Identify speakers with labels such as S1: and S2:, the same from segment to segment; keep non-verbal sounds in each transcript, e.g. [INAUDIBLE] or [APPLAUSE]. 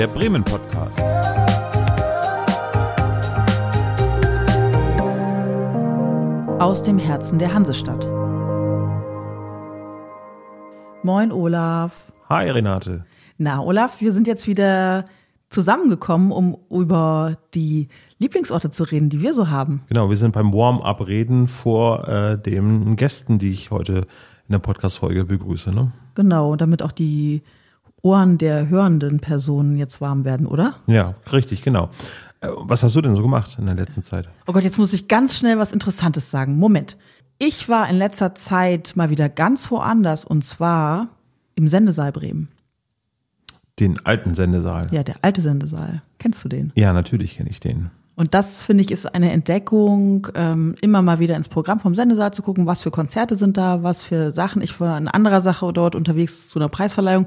S1: der Bremen Podcast.
S2: Aus dem Herzen der Hansestadt. Moin Olaf.
S1: Hi Renate.
S2: Na Olaf, wir sind jetzt wieder zusammengekommen, um über die Lieblingsorte zu reden, die wir so haben.
S1: Genau, wir sind beim Warm-up-Reden vor äh, den Gästen, die ich heute in der Podcast-Folge begrüße. Ne?
S2: Genau, damit auch die Ohren der hörenden Personen jetzt warm werden, oder?
S1: Ja, richtig, genau. Äh, was hast du denn so gemacht in der letzten Zeit?
S2: Oh Gott, jetzt muss ich ganz schnell was Interessantes sagen. Moment. Ich war in letzter Zeit mal wieder ganz woanders und zwar im Sendesaal Bremen.
S1: Den alten Sendesaal.
S2: Ja, der alte Sendesaal. Kennst du den?
S1: Ja, natürlich kenne ich den.
S2: Und das finde ich ist eine Entdeckung, ähm, immer mal wieder ins Programm vom Sendesaal zu gucken, was für Konzerte sind da, was für Sachen. Ich war in anderer Sache dort unterwegs zu einer Preisverleihung.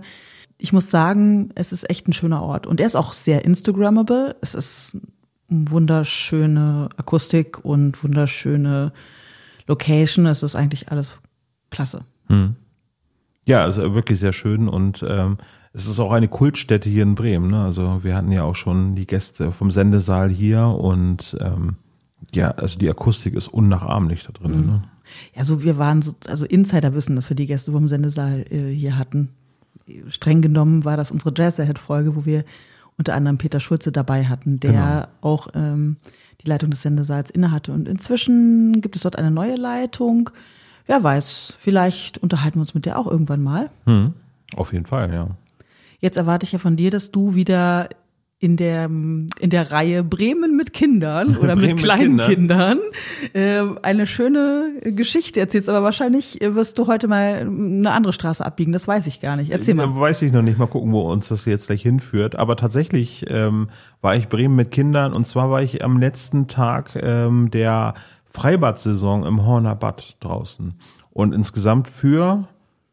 S2: Ich muss sagen, es ist echt ein schöner Ort und er ist auch sehr Instagrammable. Es ist wunderschöne Akustik und wunderschöne Location. Es ist eigentlich alles klasse.
S1: Hm. Ja, also wirklich sehr schön und ähm, es ist auch eine Kultstätte hier in Bremen. Ne? Also wir hatten ja auch schon die Gäste vom Sendesaal hier und ähm, ja, also die Akustik ist unnachahmlich da drin. Mhm. Ne?
S2: Ja, so wir waren so, also Insider wissen, dass wir die Gäste vom Sendesaal äh, hier hatten. Streng genommen war das unsere Jazz-Ahead-Folge, wo wir unter anderem Peter Schulze dabei hatten, der genau. auch ähm, die Leitung des Sendesaals innehatte. Und inzwischen gibt es dort eine neue Leitung. Wer weiß, vielleicht unterhalten wir uns mit der auch irgendwann mal.
S1: Hm, auf jeden Fall, ja.
S2: Jetzt erwarte ich ja von dir, dass du wieder in der in der Reihe Bremen mit Kindern [LAUGHS] oder mit kleinen mit Kindern äh, eine schöne Geschichte erzählst. Aber wahrscheinlich wirst du heute mal eine andere Straße abbiegen. Das weiß ich gar nicht. Erzähl mal.
S1: Weiß ich noch nicht. Mal gucken, wo uns das jetzt gleich hinführt. Aber tatsächlich ähm, war ich Bremen mit Kindern und zwar war ich am letzten Tag ähm, der Freibad-Saison im Horner Bad draußen. Und insgesamt für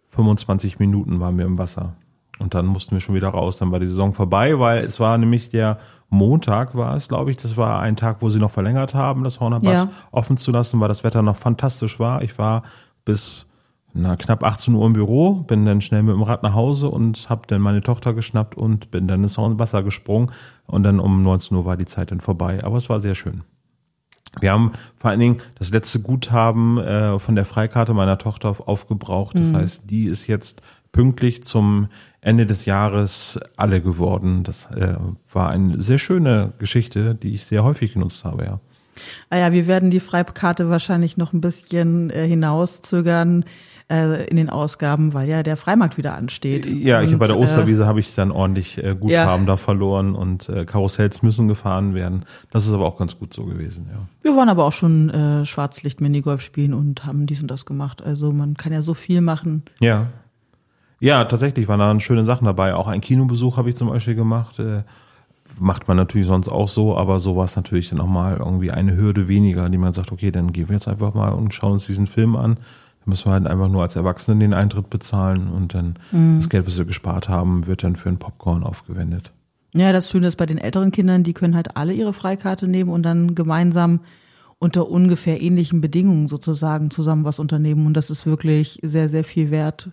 S1: 25 Minuten waren wir im Wasser. Und dann mussten wir schon wieder raus. Dann war die Saison vorbei, weil es war nämlich der Montag war es, glaube ich. Das war ein Tag, wo sie noch verlängert haben, das Hornerbad ja. offen zu lassen, weil das Wetter noch fantastisch war. Ich war bis na, knapp 18 Uhr im Büro, bin dann schnell mit dem Rad nach Hause und habe dann meine Tochter geschnappt und bin dann ins Wasser gesprungen. Und dann um 19 Uhr war die Zeit dann vorbei. Aber es war sehr schön. Wir haben vor allen Dingen das letzte Guthaben äh, von der Freikarte meiner Tochter aufgebraucht. Das mhm. heißt, die ist jetzt pünktlich zum Ende des Jahres alle geworden. Das äh, war eine sehr schöne Geschichte, die ich sehr häufig genutzt habe, ja.
S2: Ah ja, wir werden die Freikarte wahrscheinlich noch ein bisschen äh, hinauszögern äh, in den Ausgaben, weil ja der Freimarkt wieder ansteht.
S1: Ja, ich und, bei der Osterwiese äh, habe ich dann ordentlich äh, Guthaben ja. da verloren und äh, Karussells müssen gefahren werden. Das ist aber auch ganz gut so gewesen, ja.
S2: Wir waren aber auch schon äh, Schwarzlicht-Minigolf spielen und haben dies und das gemacht. Also man kann ja so viel machen.
S1: Ja, ja, tatsächlich waren da schöne Sachen dabei. Auch ein Kinobesuch habe ich zum Beispiel gemacht. Äh, macht man natürlich sonst auch so, aber so war es natürlich dann auch mal irgendwie eine Hürde weniger, die man sagt, okay, dann gehen wir jetzt einfach mal und schauen uns diesen Film an. Da müssen wir halt einfach nur als Erwachsene den Eintritt bezahlen und dann mhm. das Geld, was wir gespart haben, wird dann für ein Popcorn aufgewendet.
S2: Ja, das Schöne ist bei den älteren Kindern, die können halt alle ihre Freikarte nehmen und dann gemeinsam unter ungefähr ähnlichen Bedingungen sozusagen zusammen was unternehmen. Und das ist wirklich sehr, sehr viel wert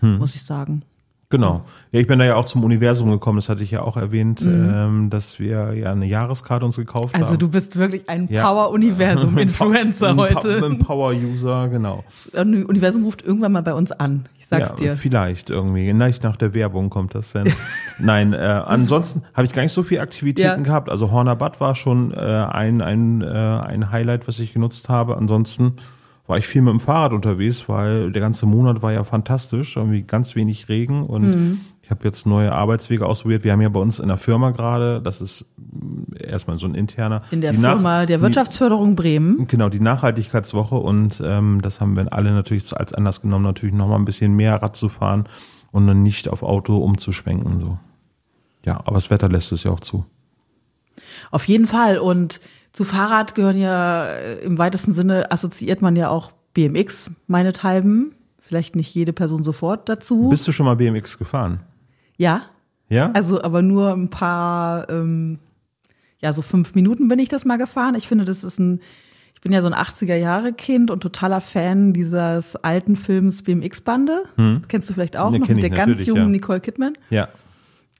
S2: hm. muss ich sagen.
S1: Genau. Ja, ich bin da ja auch zum Universum gekommen, das hatte ich ja auch erwähnt, mhm. ähm, dass wir ja eine Jahreskarte uns gekauft
S2: also
S1: haben.
S2: Also du bist wirklich ein ja. Power-Universum-Influencer [LAUGHS] heute.
S1: Ein Power-User, genau.
S2: Das Universum ruft irgendwann mal bei uns an, ich sag's ja, dir.
S1: Vielleicht irgendwie, vielleicht nach der Werbung kommt das denn. [LAUGHS] Nein, äh, ansonsten habe ich gar nicht so viele Aktivitäten gehabt. Also Horner Bad war schon äh, ein, ein, äh, ein Highlight, was ich genutzt habe. Ansonsten war ich viel mit dem Fahrrad unterwegs, weil der ganze Monat war ja fantastisch, irgendwie ganz wenig Regen und mhm. ich habe jetzt neue Arbeitswege ausprobiert. Wir haben ja bei uns in der Firma gerade, das ist erstmal so ein interner.
S2: In der Firma Nach der Wirtschaftsförderung Bremen.
S1: Genau, die Nachhaltigkeitswoche und ähm, das haben wir alle natürlich als Anlass genommen, natürlich nochmal ein bisschen mehr Rad zu fahren und dann nicht auf Auto umzuschwenken. So. Ja, aber das Wetter lässt es ja auch zu.
S2: Auf jeden Fall und zu Fahrrad gehören ja äh, im weitesten Sinne assoziiert man ja auch BMX meinethalben. Vielleicht nicht jede Person sofort dazu.
S1: Bist du schon mal BMX gefahren?
S2: Ja.
S1: Ja?
S2: Also aber nur ein paar, ähm, ja, so fünf Minuten bin ich das mal gefahren. Ich finde, das ist ein, ich bin ja so ein 80er-Jahre-Kind und totaler Fan dieses alten Films BMX-Bande. Hm. Kennst du vielleicht auch
S1: ne,
S2: noch mit der ganz jungen ja. Nicole Kidman?
S1: Ja.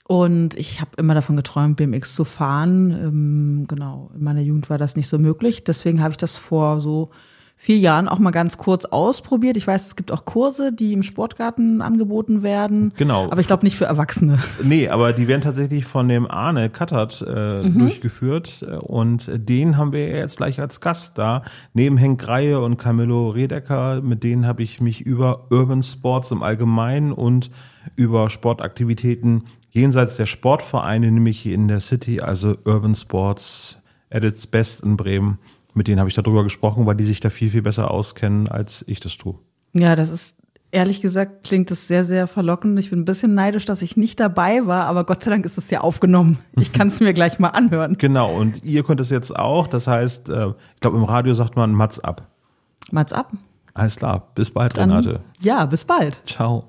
S2: Und ich habe immer davon geträumt, BMX zu fahren. Ähm, genau, in meiner Jugend war das nicht so möglich. Deswegen habe ich das vor so vier Jahren auch mal ganz kurz ausprobiert. Ich weiß, es gibt auch Kurse, die im Sportgarten angeboten werden.
S1: Genau.
S2: Aber ich glaube nicht für Erwachsene.
S1: Nee, aber die werden tatsächlich von dem Arne Kattert äh, mhm. durchgeführt. Und den haben wir jetzt gleich als Gast da. Neben Henk Greie und Camillo Redecker, mit denen habe ich mich über Urban Sports im Allgemeinen und über Sportaktivitäten jenseits der Sportvereine, nämlich hier in der City, also Urban Sports at its best in Bremen, mit denen habe ich darüber gesprochen, weil die sich da viel, viel besser auskennen, als ich das tue.
S2: Ja, das ist ehrlich gesagt klingt es sehr, sehr verlockend. Ich bin ein bisschen neidisch, dass ich nicht dabei war, aber Gott sei Dank ist es ja aufgenommen. Ich kann es mir gleich mal anhören. [LAUGHS]
S1: Genau, und ihr könnt es jetzt auch. Das heißt, äh, ich glaube, im Radio sagt man Mats ab.
S2: Mats ab.
S1: Alles klar. Bis bald, Dann, Renate.
S2: Ja, bis bald.
S1: Ciao.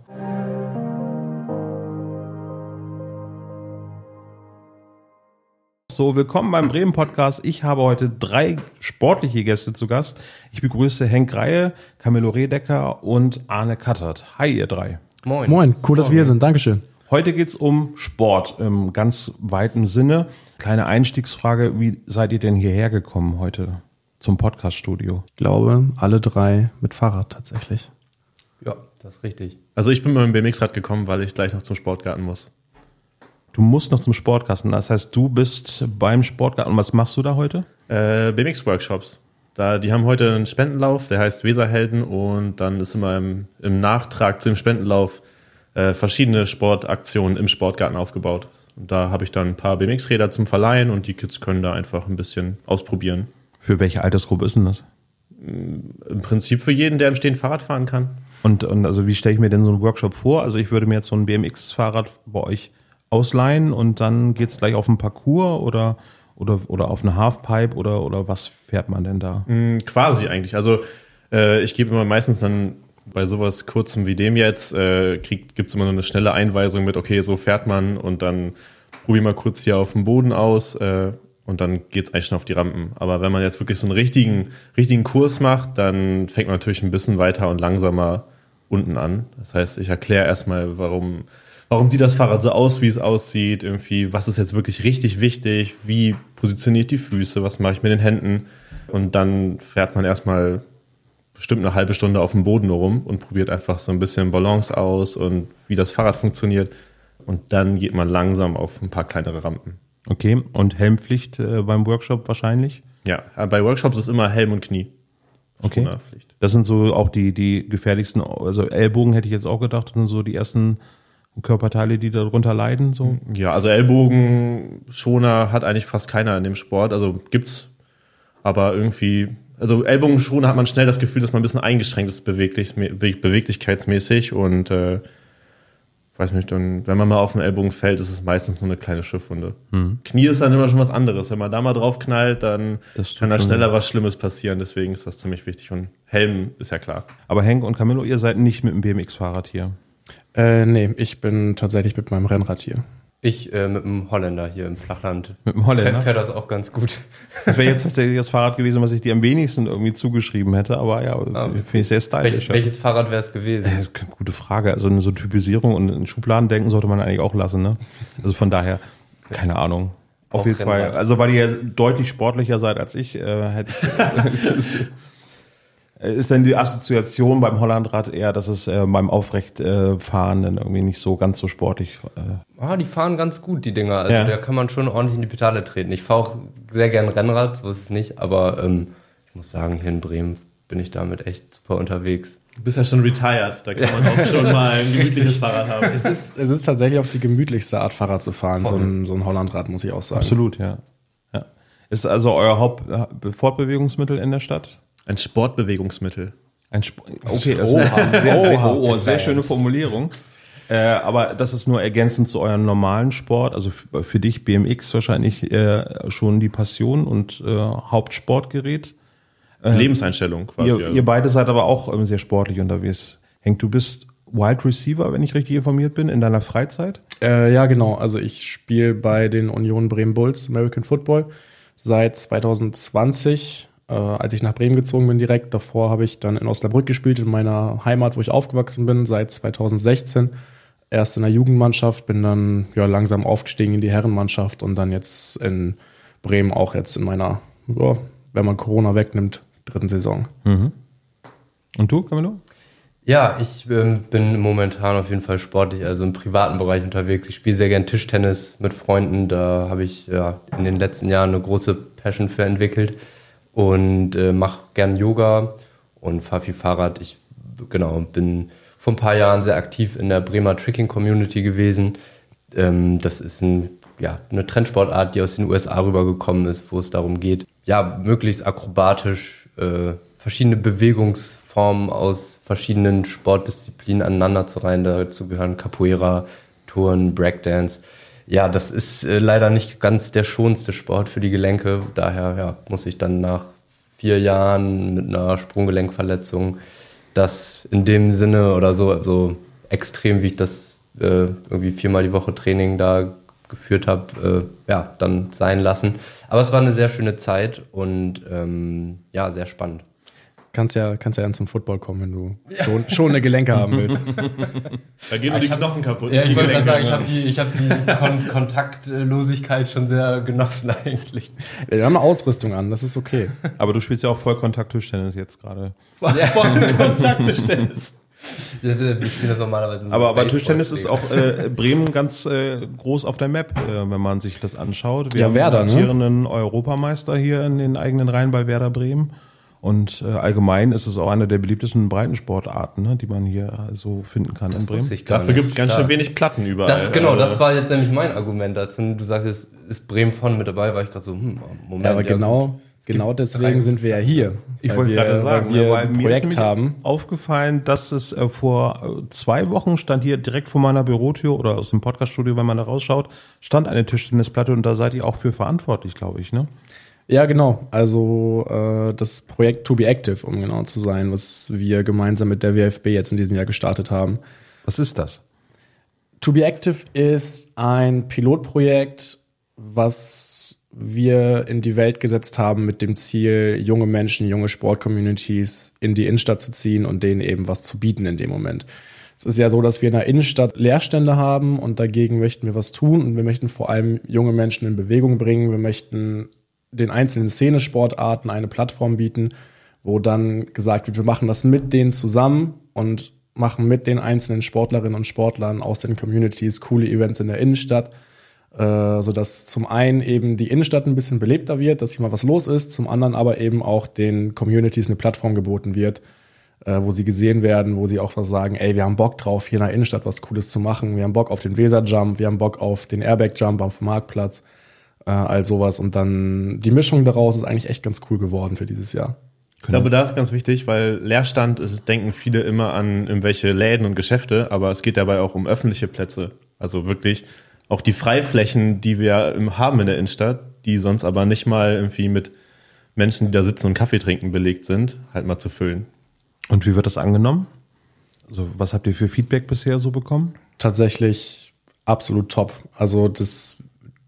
S1: So, willkommen beim Bremen Podcast. Ich habe heute drei sportliche Gäste zu Gast. Ich begrüße Henk Reihe, Camillo Redecker und Arne Kattert. Hi, ihr drei.
S3: Moin. Moin, cool, dass wir hier sind. Dankeschön.
S1: Heute geht's um Sport im ganz weiten Sinne. Kleine Einstiegsfrage, wie seid ihr denn hierher gekommen heute zum Podcaststudio?
S3: Ich glaube, alle drei mit Fahrrad tatsächlich.
S4: Ja, das ist richtig. Also ich bin mit dem BMX-Rad gekommen, weil ich gleich noch zum Sportgarten muss.
S1: Du musst noch zum Sportkasten. Das heißt, du bist beim Sportgarten. Und was machst du da heute?
S4: Äh, BMX-Workshops. Da, die haben heute einen Spendenlauf, der heißt Weserhelden und dann ist immer im, im Nachtrag zu dem Spendenlauf äh, verschiedene Sportaktionen im Sportgarten aufgebaut. Und da habe ich dann ein paar BMX-Räder zum Verleihen und die Kids können da einfach ein bisschen ausprobieren.
S1: Für welche Altersgruppe ist denn das?
S4: Im Prinzip für jeden, der im Stehen Fahrrad fahren kann.
S1: Und, und also wie stelle ich mir denn so einen Workshop vor? Also ich würde mir jetzt so ein BMX-Fahrrad bei euch ausleihen und dann geht's gleich auf den Parcours oder, oder, oder auf eine Halfpipe oder, oder was fährt man denn da?
S4: Mm, quasi eigentlich. Also äh, ich gebe immer meistens dann bei sowas kurzem wie dem jetzt, äh, gibt es immer nur eine schnelle Einweisung mit, okay, so fährt man und dann probier mal kurz hier auf dem Boden aus äh, und dann geht's eigentlich schon auf die Rampen. Aber wenn man jetzt wirklich so einen richtigen, richtigen Kurs macht, dann fängt man natürlich ein bisschen weiter und langsamer unten an. Das heißt, ich erkläre erstmal, warum warum sieht das Fahrrad so aus, wie es aussieht, irgendwie, was ist jetzt wirklich richtig wichtig, wie positioniert die Füße, was mache ich mit den Händen und dann fährt man erstmal bestimmt eine halbe Stunde auf dem Boden rum und probiert einfach so ein bisschen Balance aus und wie das Fahrrad funktioniert und dann geht man langsam auf ein paar kleinere Rampen.
S1: Okay, und Helmpflicht äh, beim Workshop wahrscheinlich?
S4: Ja, bei Workshops ist immer Helm und Knie.
S1: Okay. Das sind so auch die, die gefährlichsten, also Ellbogen hätte ich jetzt auch gedacht, das sind so die ersten Körperteile, die darunter leiden? So?
S4: Ja, also Ellbogenschoner hat eigentlich fast keiner in dem Sport. Also gibt's, aber irgendwie, also Ellbogenschoner hat man schnell das Gefühl, dass man ein bisschen eingeschränkt ist beweglich, beweglichkeitsmäßig und äh, weiß nicht, dann, wenn man mal auf den Ellbogen fällt, ist es meistens nur eine kleine Schiffwunde. Hm. Knie ist dann immer schon was anderes. Wenn man da mal drauf knallt, dann kann da schneller was Schlimmes passieren. Deswegen ist das ziemlich wichtig. Und Helm ist ja klar.
S1: Aber Henk und Camillo, ihr seid nicht mit dem BMX-Fahrrad hier.
S3: Äh, nee, ich bin tatsächlich mit meinem Rennrad hier.
S5: Ich äh, mit dem Holländer hier im Flachland.
S1: Mit dem Holländer? Fährt,
S5: fährt das auch ganz gut. [LAUGHS]
S1: Das wäre jetzt tatsächlich das Fahrrad gewesen, was ich dir am wenigsten irgendwie zugeschrieben hätte, aber ja, ah, finde ich sehr stylisch.
S5: Welch, welches Fahrrad wäre es gewesen?
S1: Ja, gute Frage. Also eine so Typisierung und in Schubladen denken sollte man eigentlich auch lassen, ne? Also von daher, keine Ahnung. Auf auch jeden Rennrad. Fall. Also weil ihr deutlich sportlicher seid als ich, äh, hätte ich. [LAUGHS] [LAUGHS] Äh, ist denn die Assoziation beim Hollandrad eher, dass es äh, beim Aufrechtfahren dann irgendwie nicht so ganz so sportlich?
S5: Äh ah, die fahren ganz gut, die Dinger. Also ja. da kann man schon ordentlich in die Pedale treten. Ich fahre auch sehr gern Rennrad, so ist es nicht, aber ähm, ich muss sagen, hier in Bremen bin ich damit echt super unterwegs.
S4: Du bist ja schon retired, da kann man auch schon mal ein [LAUGHS] gemütliches Fahrrad haben.
S3: Es ist, es ist tatsächlich auch die gemütlichste Art, Fahrrad zu fahren, so ein, so ein Hollandrad, muss ich auch sagen.
S1: Absolut, ja. ja. Ist also euer Hauptfortbewegungsmittel in der Stadt?
S4: Ein Sportbewegungsmittel.
S1: Ein Sp okay, das ist eine sehr, sehr, oh, sehr schöne Formulierung. Äh, aber das ist nur ergänzend zu eurem normalen Sport. Also für, für dich BMX wahrscheinlich äh, schon die Passion und äh, Hauptsportgerät.
S4: Äh, Lebenseinstellung
S1: quasi. Ihr, ihr, beide seid aber auch ähm, sehr sportlich unterwegs. Henk, du bist Wild Receiver, wenn ich richtig informiert bin, in deiner Freizeit?
S3: Äh, ja, genau. Also ich spiele bei den Union Bremen Bulls American Football seit 2020 äh, als ich nach Bremen gezogen bin direkt. Davor habe ich dann in Osnabrück gespielt, in meiner Heimat, wo ich aufgewachsen bin, seit 2016. erst in der Jugendmannschaft, bin dann ja langsam aufgestiegen in die Herrenmannschaft und dann jetzt in Bremen auch jetzt in meiner, ja, wenn man Corona wegnimmt, dritten Saison.
S1: Mhm. Und du, Camilo?
S5: Ja, ich ähm, bin momentan auf jeden Fall sportlich, also im privaten Bereich unterwegs. Ich spiele sehr gern Tischtennis mit Freunden. Da habe ich ja in den letzten Jahren eine große Passion für entwickelt und äh, mache gern Yoga und fahre viel Fahrrad. Ich genau bin vor ein paar Jahren sehr aktiv in der Bremer Tricking Community gewesen. Ähm, das ist ein, ja, eine Trendsportart, die aus den USA rübergekommen ist, wo es darum geht, ja, möglichst akrobatisch äh, verschiedene Bewegungsformen aus verschiedenen Sportdisziplinen aneinander zu reihen. Dazu gehören Capoeira, Touren, Breakdance. Ja, das ist äh, leider nicht ganz der schonste Sport für die Gelenke. Daher ja, muss ich dann nach vier Jahren mit einer Sprunggelenkverletzung das in dem Sinne oder so, so extrem, wie ich das äh, irgendwie viermal die Woche Training da geführt habe, äh, ja, dann sein lassen. Aber es war eine sehr schöne Zeit und ähm, ja, sehr spannend.
S3: Kannst ja, kannst ja dann zum Football kommen, wenn du schon, schon eine Gelenke haben willst. [LAUGHS]
S4: Da gehen nur die Knochen kaputt.
S5: Ja,
S4: die
S5: ich wollte gerade sagen, ich habe die, ich hab die Kon Kontaktlosigkeit schon sehr genossen eigentlich.
S3: Wir haben eine Ausrüstung an, das ist okay.
S1: Aber du spielst ja auch Vollkontakt-Tischtennis jetzt gerade.
S4: Kontakttischtennis.
S5: Ja, [LAUGHS] Wir spielen das normalerweise
S1: Aber, aber Tischtennis ist auch äh, Bremen ganz äh, groß auf der Map, äh, wenn man sich das anschaut. Wir
S3: Ja,
S1: haben
S3: Werder,
S1: einen
S3: ne?
S1: amtierenden Europameister hier in den eigenen Reihen bei Werder Bremen. Und äh, allgemein ist es auch eine der beliebtesten Breitensportarten, ne, die man hier äh, so finden kann in
S5: Das
S1: Bremen.
S5: ich gar
S4: Dafür gibt es ganz schön wenig Platten überall.
S5: Das, genau,
S4: Also,
S5: das war jetzt nämlich mein Argument dazu. Du sagtest, ist Bremen von mit dabei, war ich gerade so, hm, Moment.
S3: Ja, aber
S5: gut.
S3: genau, genau deswegen sind wir ja hier.
S1: Ich wollte
S3: wir-
S1: gerade sagen,
S3: weil wir
S1: weil
S3: ein
S1: mir ist
S3: Projekt haben.
S1: aufgefallen, dass es äh, vor äh, zwei Wochen stand hier direkt vor meiner Bürotür oder aus dem Podcaststudio, wenn man da rausschaut, stand eine Tischtennisplatte und da seid ihr auch für verantwortlich, glaube ich, ne?
S3: Ja, genau. Also äh, das Projekt To Be Active, um genau zu sein, was wir gemeinsam mit der WFB jetzt in diesem Jahr gestartet haben.
S1: Was ist das?
S3: To Be Active ist ein Pilotprojekt, was wir in die Welt gesetzt haben mit dem Ziel, junge Menschen, junge Sportcommunities in die Innenstadt zu ziehen und denen eben was zu bieten in dem Moment. Es ist ja so, dass wir in der Innenstadt Leerstände haben und dagegen möchten wir was tun und wir möchten vor allem junge Menschen in Bewegung bringen. Wir möchten den einzelnen Szenesportarten eine Plattform bieten, wo dann gesagt wird, wir machen das mit denen zusammen und machen mit den einzelnen Sportlerinnen und Sportlern aus den Communities coole Events in der Innenstadt, äh, sodass zum einen eben die Innenstadt ein bisschen belebter wird, dass hier mal was los ist, zum anderen aber eben auch den Communities eine Plattform geboten wird, äh, wo sie gesehen werden, wo sie auch was sagen, ey, wir haben Bock drauf, hier in der Innenstadt was Cooles zu machen, wir haben Bock auf den Weser-Jump, wir haben Bock auf den Airbag-Jump am Marktplatz, äh, all sowas. Und dann die Mischung daraus ist eigentlich echt ganz cool geworden für dieses Jahr.
S4: Ich glaube, da ist ganz wichtig, weil Leerstand denken viele immer an irgendwelche Läden und Geschäfte, aber es geht dabei auch um öffentliche Plätze. Also wirklich auch die Freiflächen, die wir im- haben in der Innenstadt, die sonst aber nicht mal irgendwie mit Menschen, die da sitzen und Kaffee trinken, belegt sind, halt mal zu füllen.
S1: Und wie wird das angenommen? Also, was habt ihr für Feedback bisher so bekommen?
S3: tatsächlich absolut top. Also das,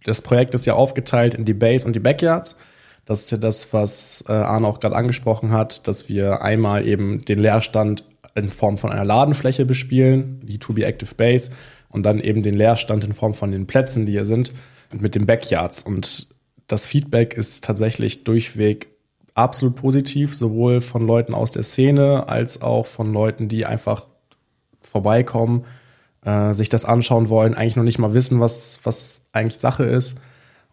S3: das Projekt ist ja aufgeteilt in die Base und die Backyards. Das ist ja das, was äh, Arne auch gerade angesprochen hat, dass wir einmal eben den Leerstand in Form von einer Ladenfläche bespielen, die To Be Active Base, und dann eben den Leerstand in Form von den Plätzen, die hier sind, mit den Backyards. Und das Feedback ist tatsächlich durchweg absolut positiv, sowohl von Leuten aus der Szene als auch von Leuten, die einfach vorbeikommen, äh, sich das anschauen wollen, eigentlich noch nicht mal wissen, was, was eigentlich Sache ist.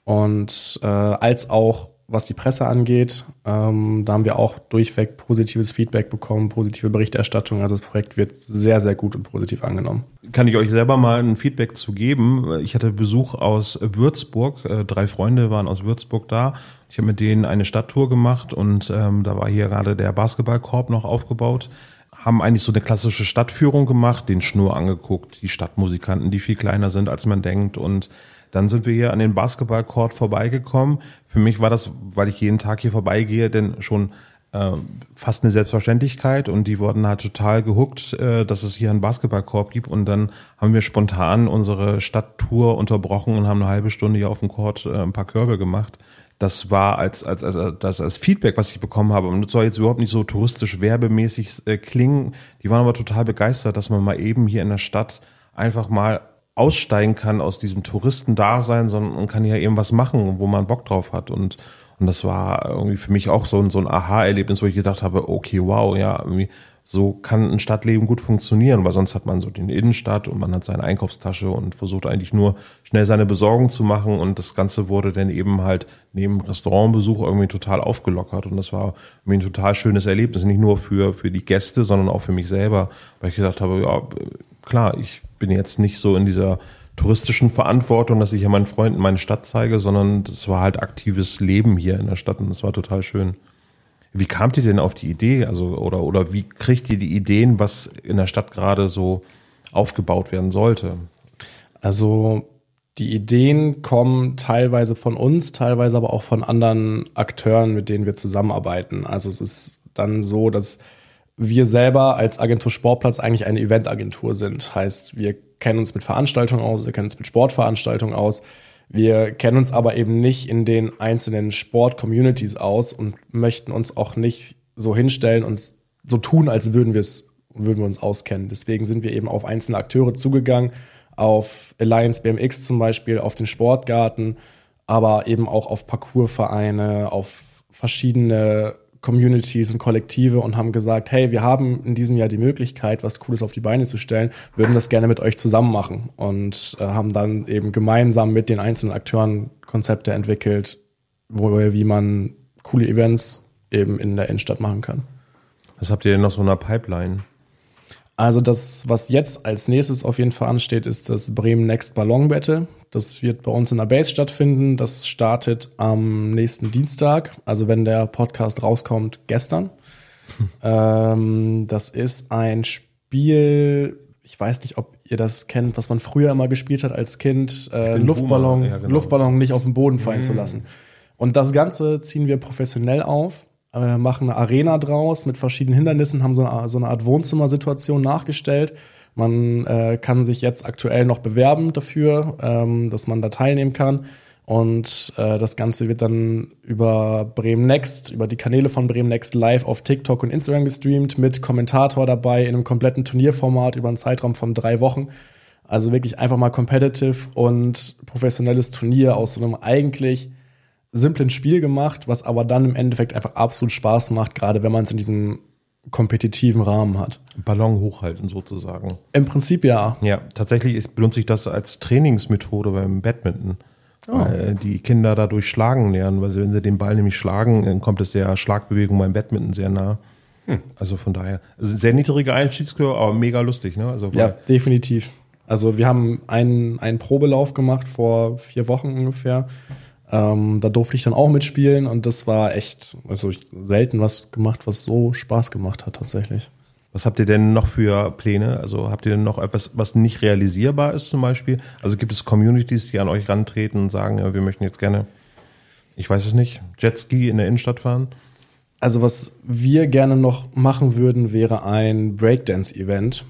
S3: Und äh, als auch was die Presse angeht, ähm, da haben wir auch durchweg positives Feedback bekommen, positive Berichterstattung. Also das Projekt wird sehr, sehr gut und positiv angenommen.
S1: Kann ich euch selber mal ein Feedback zu geben? Ich hatte Besuch aus Würzburg. Äh, Drei Freunde waren aus Würzburg da. Ich habe mit denen eine Stadttour gemacht und ähm, da war hier gerade der Basketballkorb noch aufgebaut. Haben eigentlich so eine klassische Stadtführung gemacht, den Schnur angeguckt, die Stadtmusikanten, die viel kleiner sind, als man denkt und dann sind wir hier an den Basketballcourt vorbeigekommen. Für mich war das, weil ich jeden Tag hier vorbeigehe, denn schon äh, fast eine Selbstverständlichkeit und die wurden halt total gehuckt, äh, dass es hier einen Basketballkorb gibt und dann haben wir spontan unsere Stadttour unterbrochen und haben eine halbe Stunde hier auf dem Court äh, ein paar Körbe gemacht. Das war als, als, als, das als Feedback, was ich bekommen habe. Und das soll jetzt überhaupt nicht so touristisch werbemäßig äh, klingen. Die waren aber total begeistert, dass man mal eben hier in der Stadt einfach mal aussteigen kann aus diesem Touristendasein, sondern und kann ja eben was machen, wo man Bock drauf hat. Und, und das war irgendwie für mich auch so ein, so ein Aha-Erlebnis, wo ich gedacht habe, okay, wow, ja, irgendwie so kann ein Stadtleben gut funktionieren, weil sonst hat man so den Innenstadt und man hat seine Einkaufstasche und versucht eigentlich nur schnell seine Besorgung zu machen. Und das Ganze wurde dann eben halt neben Restaurantbesuch irgendwie total aufgelockert. Und das war mir ein total schönes Erlebnis, nicht nur für, für die Gäste, sondern auch für mich selber, weil ich gedacht habe, ja, klar, ich bin jetzt nicht so in dieser touristischen Verantwortung, dass ich ja meinen Freunden meine Stadt zeige, sondern das war halt aktives Leben hier in der Stadt. Und das war total schön. Wie kamt ihr denn auf die Idee? Also, oder, oder wie kriegt ihr die Ideen, was in der Stadt gerade so aufgebaut werden sollte?
S3: Also, die Ideen kommen teilweise von uns, teilweise aber auch von anderen Akteuren, mit denen wir zusammenarbeiten. Also, es ist dann so, dass wir selber als Agentur Sportplatz eigentlich eine Eventagentur sind. Heißt, wir kennen uns mit Veranstaltungen aus, wir kennen uns mit Sportveranstaltungen aus. Wir kennen uns aber eben nicht in den einzelnen Sport-Communities aus und möchten uns auch nicht so hinstellen und so tun, als würden wir es, würden wir uns auskennen. Deswegen sind wir eben auf einzelne Akteure zugegangen, auf Alliance BMX zum Beispiel, auf den Sportgarten, aber eben auch auf Parcoursvereine, auf verschiedene Communities und Kollektive und haben gesagt, hey, wir haben in diesem Jahr die Möglichkeit, was Cooles auf die Beine zu stellen, würden das gerne mit euch zusammen machen und äh, haben dann eben gemeinsam mit den einzelnen Akteuren Konzepte entwickelt, wo, wie man coole Events eben in der Innenstadt machen kann.
S1: Was habt ihr denn noch so einer Pipeline?
S3: Also das, was jetzt als nächstes auf jeden Fall ansteht, ist das Bremen Next Ballon Battle. Das wird bei uns in der Base stattfinden. Das startet am nächsten Dienstag, also wenn der Podcast rauskommt, gestern. ähm, das ist ein Spiel, ich weiß nicht, ob ihr das kennt, was man früher immer gespielt hat als Kind, äh, Luftballon, ja, genau. Luftballon nicht auf den Boden fallen mhm. zu lassen. Und das Ganze ziehen wir professionell auf, äh, machen eine Arena draus mit verschiedenen Hindernissen, haben so eine, so eine Art Wohnzimmersituation nachgestellt man äh, kann sich jetzt aktuell noch bewerben dafür, ähm, dass man da teilnehmen kann. Und äh, das Ganze wird dann über Bremen Next, über die Kanäle von Bremen Next live auf TikTok und Instagram gestreamt, mit Kommentator dabei in einem kompletten Turnierformat über einen Zeitraum von drei Wochen. Also wirklich einfach mal competitive und professionelles Turnier aus so einem eigentlich simplen Spiel gemacht, was aber dann im Endeffekt einfach absolut Spaß macht, gerade wenn man es in diesem kompetitiven Rahmen hat.
S1: Ballon hochhalten sozusagen.
S3: Im Prinzip ja.
S1: Ja, tatsächlich ist, benutze ich das als Trainingsmethode beim Badminton. Oh. Weil die Kinder dadurch schlagen lernen, weil sie, wenn sie den Ball nämlich schlagen, dann kommt es der Schlagbewegung beim Badminton sehr nah. Hm. Also von daher, also sehr niedrige Einstiegskür, aber mega lustig, ne? Also
S3: ja, definitiv. Also wir haben einen, einen Probelauf gemacht vor vier Wochen ungefähr ähm, da durfte ich dann auch mitspielen und das war echt, also ich selten was gemacht, was so Spaß gemacht hat tatsächlich.
S1: Was habt ihr denn noch für Pläne? Also habt ihr denn noch etwas, was nicht realisierbar ist zum Beispiel? Also gibt es Communities, die an euch rantreten und sagen, ja, wir möchten jetzt gerne, ich weiß es nicht, Jetski in der Innenstadt fahren?
S3: Also was wir gerne noch machen würden, wäre ein Breakdance-Event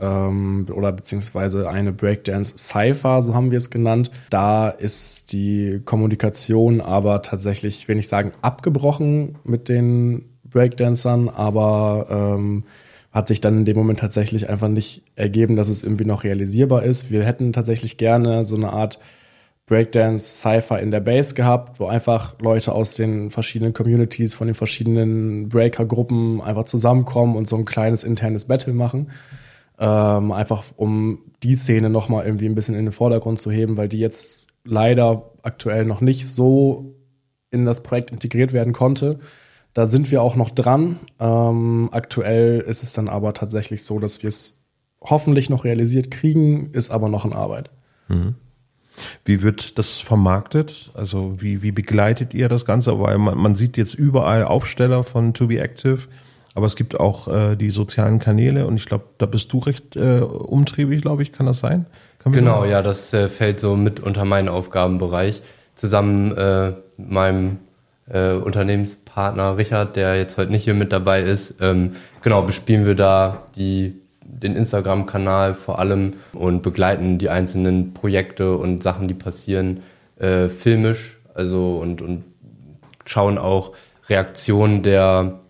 S3: ähm, oder beziehungsweise eine Breakdance Cypher, so haben wir es genannt. Da ist die Kommunikation aber tatsächlich, will ich sagen, abgebrochen mit den Breakdancern, aber ähm, hat sich dann in dem Moment tatsächlich einfach nicht ergeben, dass es irgendwie noch realisierbar ist. Wir hätten tatsächlich gerne so eine Art Breakdance Cypher in der Base gehabt, wo einfach Leute aus den verschiedenen Communities, von den verschiedenen Breaker-Gruppen einfach zusammenkommen und so ein kleines internes Battle machen ähm, einfach um die Szene nochmal irgendwie ein bisschen in den Vordergrund zu heben, weil die jetzt leider aktuell noch nicht so in das Projekt integriert werden konnte. Da sind wir auch noch dran. Ähm, aktuell ist es dann aber tatsächlich so, dass wir es hoffentlich noch realisiert kriegen, ist aber noch in Arbeit. Mhm.
S1: Wie wird das vermarktet? Also wie, wie begleitet ihr das Ganze? Weil man, man sieht jetzt überall Aufsteller von To Be Active. Aber es gibt auch äh, die sozialen Kanäle und ich glaube, da bist du recht äh, umtriebig, glaube ich, kann das sein?
S5: genau, ja, das äh, fällt so mit unter meinen Aufgabenbereich. Zusammen äh, mit meinem äh, Unternehmenspartner Richard, der jetzt heute nicht hier mit dabei ist, ähm, genau, bespielen wir da die, den Instagram-Kanal vor allem und begleiten die einzelnen Projekte und Sachen, die passieren, äh, filmisch, also und, und schauen auch Reaktionen der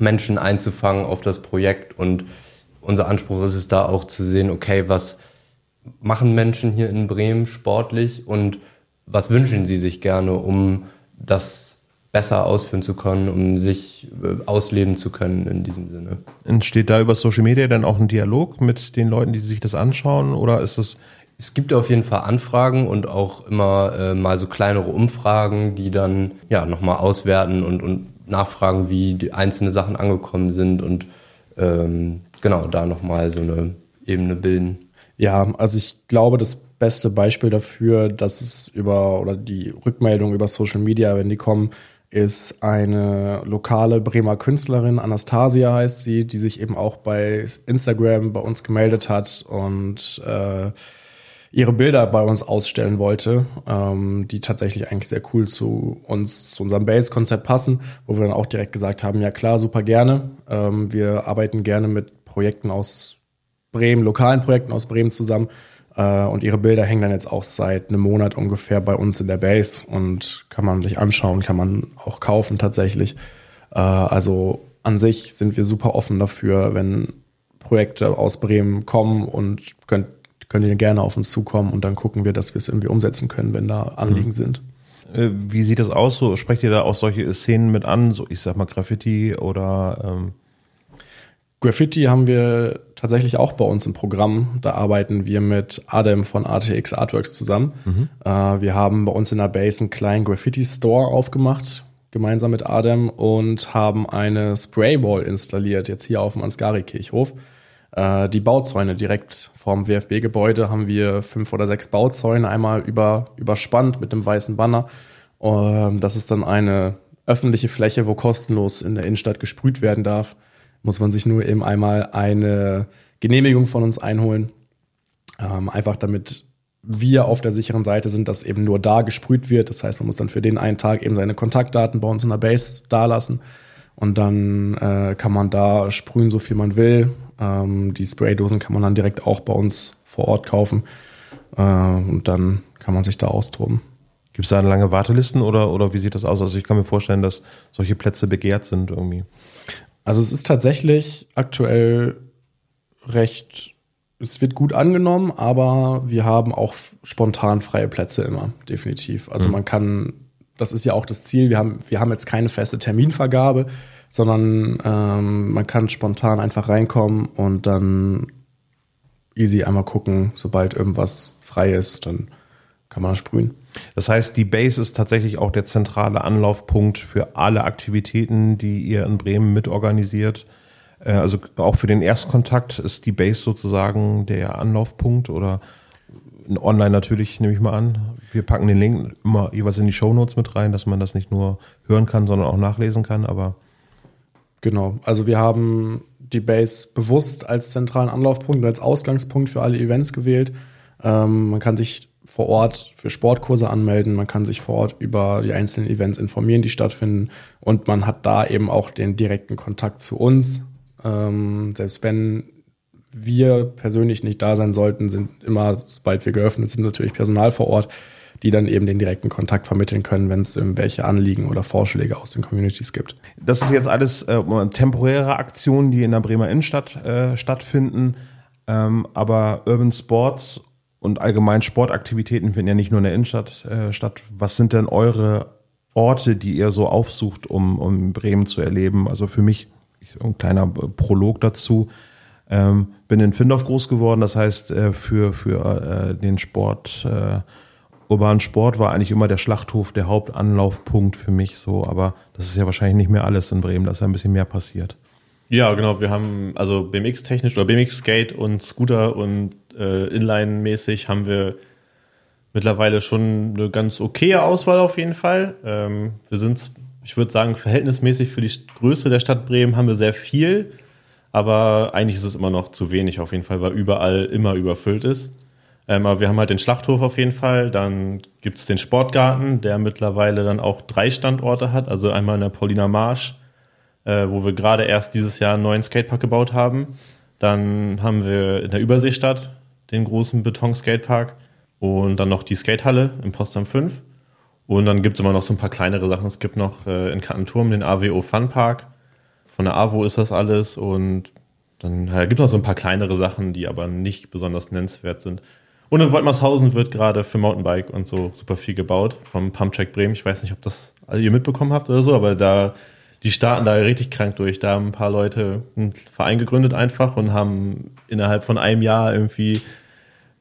S5: Menschen einzufangen auf das Projekt und unser Anspruch ist es da auch zu sehen, okay, was machen Menschen hier in Bremen sportlich und was wünschen sie sich gerne, um das besser ausführen zu können, um sich äh, ausleben zu können in diesem Sinne.
S1: Entsteht da über Social Media dann auch ein Dialog mit den Leuten, die sich das anschauen oder ist es
S5: es gibt auf jeden Fall Anfragen und auch immer äh, mal so kleinere Umfragen, die dann ja nochmal auswerten und, und nachfragen, wie die einzelne Sachen angekommen sind und ähm, genau da nochmal so eine Ebene bilden.
S3: Ja, also ich glaube, das beste Beispiel dafür, dass es über oder die Rückmeldung über Social Media, wenn die kommen, ist eine lokale Bremer Künstlerin, Anastasia heißt sie, die sich eben auch bei Instagram bei uns gemeldet hat und äh, ihre Bilder bei uns ausstellen wollte, ähm, die tatsächlich eigentlich sehr cool zu uns, zu unserem Base-Konzept passen, wo wir dann auch direkt gesagt haben, ja klar, super gerne. Ähm, wir arbeiten gerne mit Projekten aus Bremen, lokalen Projekten aus Bremen zusammen. Äh, und ihre Bilder hängen dann jetzt auch seit einem Monat ungefähr bei uns in der Base und kann man sich anschauen, kann man auch kaufen tatsächlich. Äh, also an sich sind wir super offen dafür, wenn Projekte aus Bremen kommen und könnt, könnt ihr gerne auf uns zukommen und dann gucken wir, dass wir es irgendwie umsetzen können, wenn da Anliegen mhm. sind.
S1: Äh, wie sieht das aus? So sprecht ihr da auch solche Szenen mit an? So, ich sag mal Graffiti oder ähm
S3: Graffiti haben wir tatsächlich auch bei uns im Programm. Da arbeiten wir mit Adam von RTX Artworks zusammen. Mhm. Äh, wir haben bei uns in der Base einen kleinen Graffiti-Store aufgemacht, gemeinsam mit Adam, und haben eine Spraywall installiert, jetzt hier auf dem Ansgari-Kirchhof. Äh, die Bauzäune direkt vorm WFB-Gebäude haben wir fünf oder sechs Bauzäune einmal über, überspannt mit einem weißen Banner. Ähm, das ist dann eine öffentliche Fläche, wo kostenlos in der Innenstadt gesprüht werden darf muss man sich nur eben einmal eine Genehmigung von uns einholen. Ähm, einfach damit wir auf der sicheren Seite sind, dass eben nur da gesprüht wird. Das heißt, man muss dann für den einen Tag eben seine Kontaktdaten bei uns in der Base dalassen. Und dann äh, kann man da sprühen, so viel man will. Ähm, die Spraydosen kann man dann direkt auch bei uns vor Ort kaufen. Äh, und dann kann man sich da austoben.
S1: Gibt es da lange Wartelisten oder, oder wie sieht das aus? Also ich kann mir vorstellen, dass solche Plätze begehrt sind irgendwie.
S3: Also es ist tatsächlich aktuell recht, es wird gut angenommen, aber wir haben auch spontan freie Plätze immer, definitiv. Also mhm. man kann, das ist ja auch das Ziel, wir haben, wir haben jetzt keine feste Terminvergabe, sondern ähm, man kann spontan einfach reinkommen und dann easy einmal gucken, sobald irgendwas frei ist, dann kann man sprühen.
S1: Das heißt, die Base ist tatsächlich auch der zentrale Anlaufpunkt für alle Aktivitäten, die ihr in Bremen mitorganisiert. Äh, also auch für den Erstkontakt ist die Base sozusagen der Anlaufpunkt oder online natürlich, nehme ich mal an. Wir packen den Link immer jeweils in die Show Notes mit rein, dass man das nicht nur hören kann, sondern auch nachlesen kann, aber.
S3: Genau. Also wir haben die Base bewusst als zentralen Anlaufpunkt, als Ausgangspunkt für alle Events gewählt. Ähm, man kann sich vor Ort für Sportkurse anmelden, man kann sich vor Ort über die einzelnen Events informieren, die stattfinden und man hat da eben auch den direkten Kontakt zu uns. Ähm, selbst wenn wir persönlich nicht da sein sollten, sind immer, sobald wir geöffnet sind, natürlich Personal vor Ort, die dann eben den direkten Kontakt vermitteln können, wenn es irgendwelche Anliegen oder Vorschläge aus den Communities gibt.
S1: Das ist jetzt alles äh, temporäre Aktionen, die in der Bremer Innenstadt äh, stattfinden. Ähm, aber Urban Sports und allgemein Sportaktivitäten finden ja nicht nur in der Innenstadt äh, statt. Was sind denn eure Orte, die ihr so aufsucht, um, um Bremen zu erleben? Also für mich ein kleiner Prolog dazu. Ähm, bin in Findorf groß geworden, das heißt äh, für, für äh, den Sport, äh, urbanen Sport war eigentlich immer der Schlachthof der Hauptanlaufpunkt für mich so, aber das ist ja wahrscheinlich nicht mehr alles in Bremen, da ist ja ein bisschen mehr passiert.
S4: Ja, genau, wir haben also BMX technisch oder BMX Skate und Scooter und äh, Inline-mäßig haben wir mittlerweile schon eine ganz okaye Auswahl auf jeden Fall. Ähm, wir sind, ich würde sagen, verhältnismäßig für die Größe der Stadt Bremen haben wir sehr viel, aber eigentlich ist es immer noch zu wenig auf jeden Fall, weil überall immer überfüllt ist. Ähm, aber wir haben halt den Schlachthof auf jeden Fall, dann gibt es den Sportgarten, der mittlerweile dann auch drei Standorte hat, also einmal in der Paulina Marsch, äh, wo wir gerade erst dieses Jahr einen neuen Skatepark gebaut haben. Dann haben wir in der Überseestadt den großen Beton-Skatepark und dann noch die Skatehalle im Potsdam 5. Und dann gibt es immer noch so ein paar kleinere Sachen. Es gibt noch äh, in Kattenturm den AWO Fun Park. Von der AWO ist das alles. Und dann äh, gibt es noch so ein paar kleinere Sachen, die aber nicht besonders nennenswert sind. Und in Woltmarshausen wird gerade für Mountainbike und so super viel gebaut vom Pumptrack Bremen. Ich weiß nicht, ob das ihr mitbekommen habt oder so, aber da die starten da richtig krank durch. Da haben ein paar Leute einen Verein gegründet einfach und haben innerhalb von einem Jahr irgendwie, ich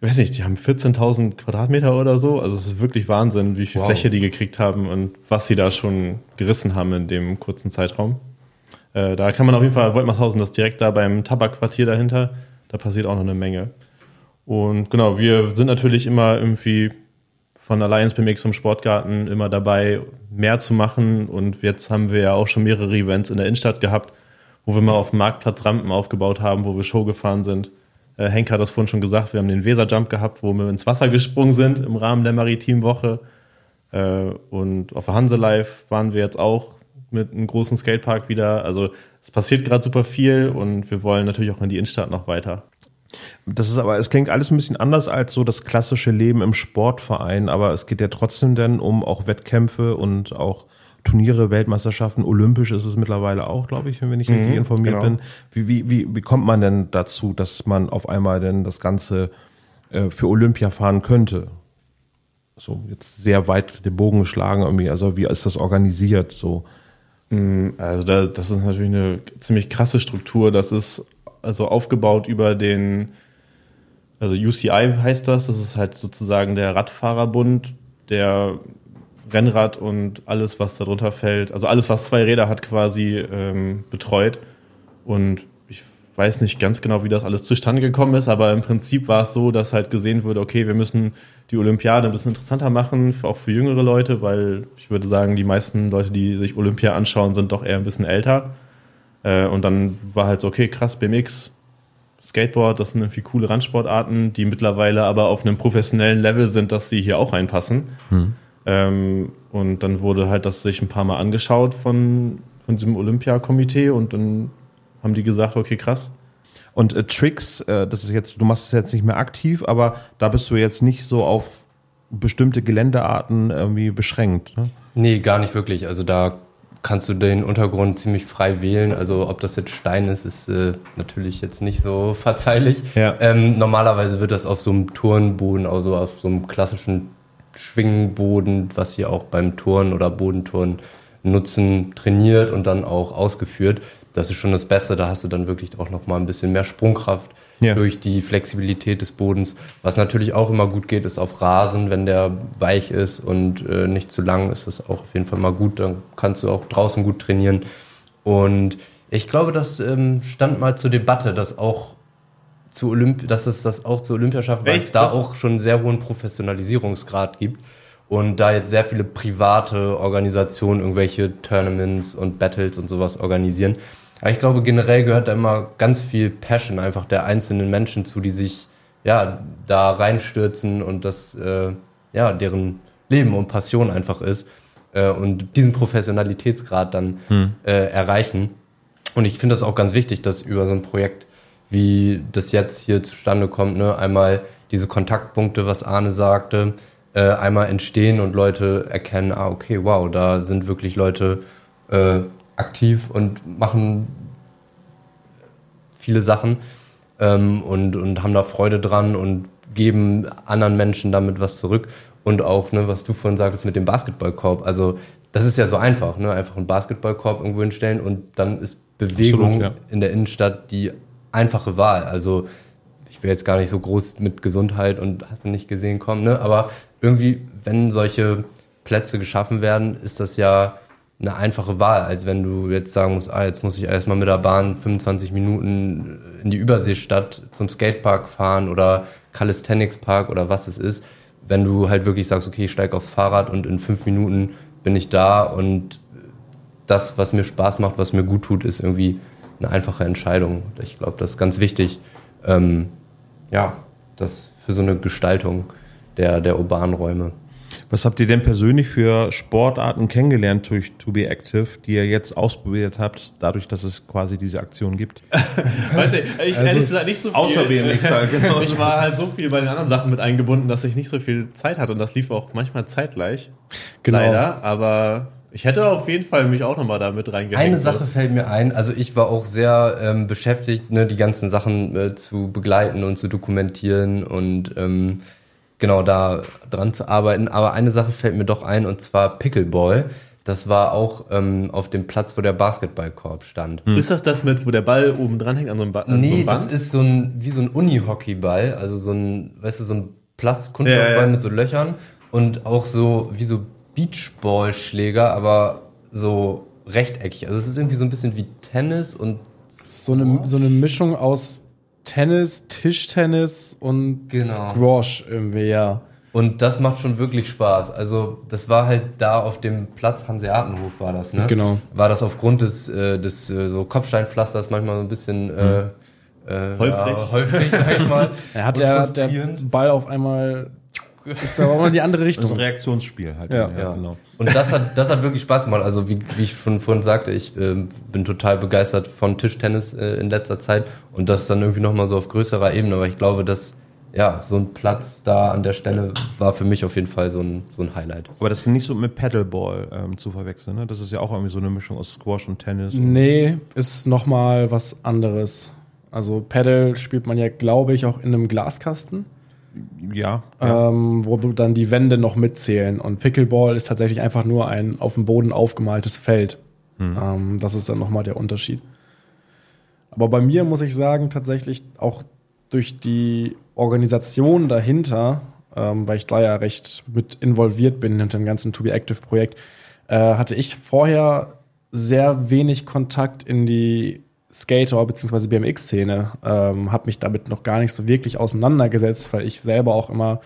S4: weiß nicht, die haben 14.000 Quadratmeter oder so. Also es ist wirklich Wahnsinn, wie viel
S3: Wow.
S4: Fläche die gekriegt haben und was sie da schon gerissen haben in dem kurzen Zeitraum. Äh, da kann man auf jeden Fall, Woltmarshausen, das direkt da beim Tabakquartier dahinter, da passiert auch noch eine Menge. Und genau, wir sind natürlich immer irgendwie von Alliance BMX zum Sportgarten immer dabei, mehr zu machen. Und jetzt haben wir ja auch schon mehrere Events in der Innenstadt gehabt, wo wir mal auf dem Marktplatz Rampen aufgebaut haben, wo wir Show gefahren sind. Äh, Henk hat das vorhin schon gesagt, wir haben den Weserjump gehabt, wo wir ins Wasser gesprungen sind im Rahmen der Maritimwoche. Äh, und auf der Hanse Live waren wir jetzt auch mit einem großen Skatepark wieder. Also es passiert gerade super viel und wir wollen natürlich auch in die Innenstadt noch weiter.
S1: Das ist aber, es klingt alles ein bisschen anders als so das klassische Leben im Sportverein, aber es geht ja trotzdem dann um auch Wettkämpfe und auch Turniere, Weltmeisterschaften, olympisch ist es mittlerweile auch, glaube ich, wenn ich richtig
S4: Mhm,
S1: informiert
S4: genau.
S1: bin. Wie, wie, wie, wie kommt man denn dazu, dass man auf einmal denn das Ganze äh, für Olympia fahren könnte? So, jetzt sehr weit den Bogen geschlagen irgendwie, also wie ist das organisiert so?
S4: Also da, das ist natürlich eine ziemlich krasse Struktur. Das ist also aufgebaut über den, also UCI heißt das, das ist halt sozusagen der Radfahrerbund, der Rennrad und alles, was darunter fällt, also alles, was zwei Räder hat, quasi ähm, betreut. Und ich weiß nicht ganz genau, wie das alles zustande gekommen ist, aber im Prinzip war es so, dass halt gesehen wurde, okay, wir müssen die Olympiade ein bisschen interessanter machen, auch für jüngere Leute, weil ich würde sagen, die meisten Leute, die sich Olympia anschauen, sind doch eher ein bisschen älter. Äh, und dann war halt so, okay, krass, BMX, Skateboard, das sind irgendwie coole Randsportarten, die mittlerweile aber auf einem professionellen Level sind, dass sie hier auch reinpassen. Ähm, und dann wurde halt das sich ein paar Mal angeschaut von, von diesem Olympiakomitee und dann haben die gesagt, okay, krass.
S1: Und äh, Tricks, äh, das ist jetzt, du machst es jetzt nicht mehr aktiv, aber da bist du jetzt nicht so auf bestimmte Geländearten irgendwie beschränkt. Ne?
S5: Nee, gar nicht wirklich. Also da kannst du den Untergrund ziemlich frei wählen. Also ob das jetzt Stein ist, ist äh, natürlich jetzt nicht so [LAUGHS] verzeihlich.
S1: Ja.
S5: Ähm, normalerweise wird das auf so einem Turnboden, also auf so einem klassischen Schwingboden, was sie auch beim Turnen oder Bodenturnen nutzen, trainiert und dann auch ausgeführt. Das ist schon das Beste. Da hast du dann wirklich auch noch mal ein bisschen mehr Sprungkraft
S1: Ja.
S5: durch die Flexibilität des Bodens. Was natürlich auch immer gut geht, ist auf Rasen, wenn der weich ist und äh, nicht zu lang, ist das auch auf jeden Fall mal gut. Dann kannst du auch draußen gut trainieren. Und ich glaube, das ähm, stand mal zur Debatte, dass auch zu Olymp dass es das auch zu Olympia schafft, weil es da auch schon einen sehr hohen Professionalisierungsgrad gibt. Und da jetzt sehr viele private Organisationen irgendwelche Tournaments und Battles und sowas organisieren. Aber ich glaube, generell gehört da immer ganz viel Passion einfach der einzelnen Menschen zu, die sich ja da reinstürzen und das äh, ja deren Leben und Passion einfach ist äh, und diesen Professionalitätsgrad dann äh, erreichen. Und ich finde das auch ganz wichtig, dass über so ein Projekt wie das jetzt hier zustande kommt, ne, einmal diese Kontaktpunkte, was Arne sagte, äh, einmal entstehen und Leute erkennen, ah, okay, wow, da sind wirklich Leute äh, aktiv und machen viele Sachen ähm, und, und haben da Freude dran und geben anderen Menschen damit was zurück. Und auch, ne, was du vorhin sagtest mit dem Basketballkorb. Also, das ist ja so einfach, ne? Einfach einen Basketballkorb irgendwo hinstellen und dann ist Bewegung
S1: Absolut, ja.
S5: in der Innenstadt die einfache Wahl. Also, ich will jetzt gar nicht so groß mit Gesundheit und hast du nicht gesehen kommen, ne? Aber irgendwie, wenn solche Plätze geschaffen werden, ist das ja eine einfache Wahl, als wenn du jetzt sagen musst, ah, jetzt muss ich erstmal mit der Bahn 25 Minuten in die Überseestadt zum Skatepark fahren oder Calisthenics Park oder was es ist. Wenn du halt wirklich sagst, okay, ich steige aufs Fahrrad und in fünf Minuten bin ich da und das, was mir Spaß macht, was mir gut tut, ist irgendwie eine einfache Entscheidung. Ich glaube, das ist ganz wichtig, ähm, ja, das für so eine Gestaltung der, der urbanen Räume.
S1: Was habt ihr denn persönlich für Sportarten kennengelernt durch To Be Active, die ihr jetzt ausprobiert habt, dadurch, dass es quasi diese Aktion gibt? [LAUGHS]
S4: Weißt du, ich ehrlich gesagt nicht so viel.
S1: Außer BMX halt, genau.
S4: Ich war halt so viel bei den anderen Sachen mit eingebunden, dass ich nicht so viel Zeit hatte und das lief auch manchmal zeitgleich.
S3: Genau.
S4: Leider, aber Ich hätte auf jeden Fall mich auch nochmal da mit reingehängt.
S5: Eine Sache fällt mir ein, also ich war auch sehr ähm, beschäftigt, ne, die ganzen Sachen äh, zu begleiten und zu dokumentieren und ähm, genau da dran zu arbeiten. Aber eine Sache fällt mir doch ein und zwar Pickleball. Das war auch ähm, auf dem Platz, wo der Basketballkorb stand.
S4: Ist das das mit, wo der Ball oben dran hängt an so einem, ba an so
S5: Nee,
S4: einem Band?
S5: das ist so ein, wie so ein Uni-Hockeyball, also so ein, weißt du, so ein Plast-Kunststoffball
S4: Ja, ja.
S5: mit so Löchern und auch so, wie so Beachballschläger, aber so rechteckig. Also es ist irgendwie so ein bisschen wie Tennis und
S3: So eine, so eine Mischung aus Tennis, Tischtennis und
S5: Genau.
S3: Squash irgendwie, ja.
S5: Und das macht schon wirklich Spaß. Also das war halt da auf dem Platz Hanseatenhof war das, ne?
S3: Genau.
S5: War das aufgrund des, äh, des äh, so Kopfsteinpflasters manchmal so ein bisschen äh, äh,
S4: Holprig.
S5: Ja, holprig, sag ich mal. [LAUGHS]
S3: Er hat ja der. Ball auf einmal ist aber auch in die andere
S1: Das ist
S3: Richtung.
S1: ein Reaktionsspiel halt.
S3: Ja.
S5: Ja.
S1: genau.
S5: Und das hat, das hat wirklich Spaß gemacht. Also wie, wie ich schon vorhin sagte, ich ähm, bin total begeistert von Tischtennis äh, in letzter Zeit und das dann irgendwie nochmal so auf größerer Ebene. Aber ich glaube, dass ja so ein Platz da an der Stelle war für mich auf jeden Fall so ein, so ein Highlight.
S1: Aber das ist nicht so mit Paddleball ähm, zu verwechseln, ne? Das ist ja auch irgendwie so eine Mischung aus Squash und Tennis.
S3: Nee, ist noch mal was anderes. Also Paddle spielt man ja, glaube ich, auch in einem Glaskasten,
S1: Ja. ja.
S3: ähm, wo dann die Wände noch mitzählen. Und Pickleball ist tatsächlich einfach nur ein auf dem Boden aufgemaltes Feld. Ähm, das ist dann noch mal der Unterschied. Aber bei mir muss ich sagen, tatsächlich auch durch die Organisation dahinter, ähm, weil ich da ja recht mit involviert bin hinter dem ganzen To Be Active Projekt, äh, hatte ich vorher sehr wenig Kontakt in die Skater- bzw. BMX-Szene, ähm, habe mich damit noch gar nicht so wirklich auseinandergesetzt, weil ich selber auch immer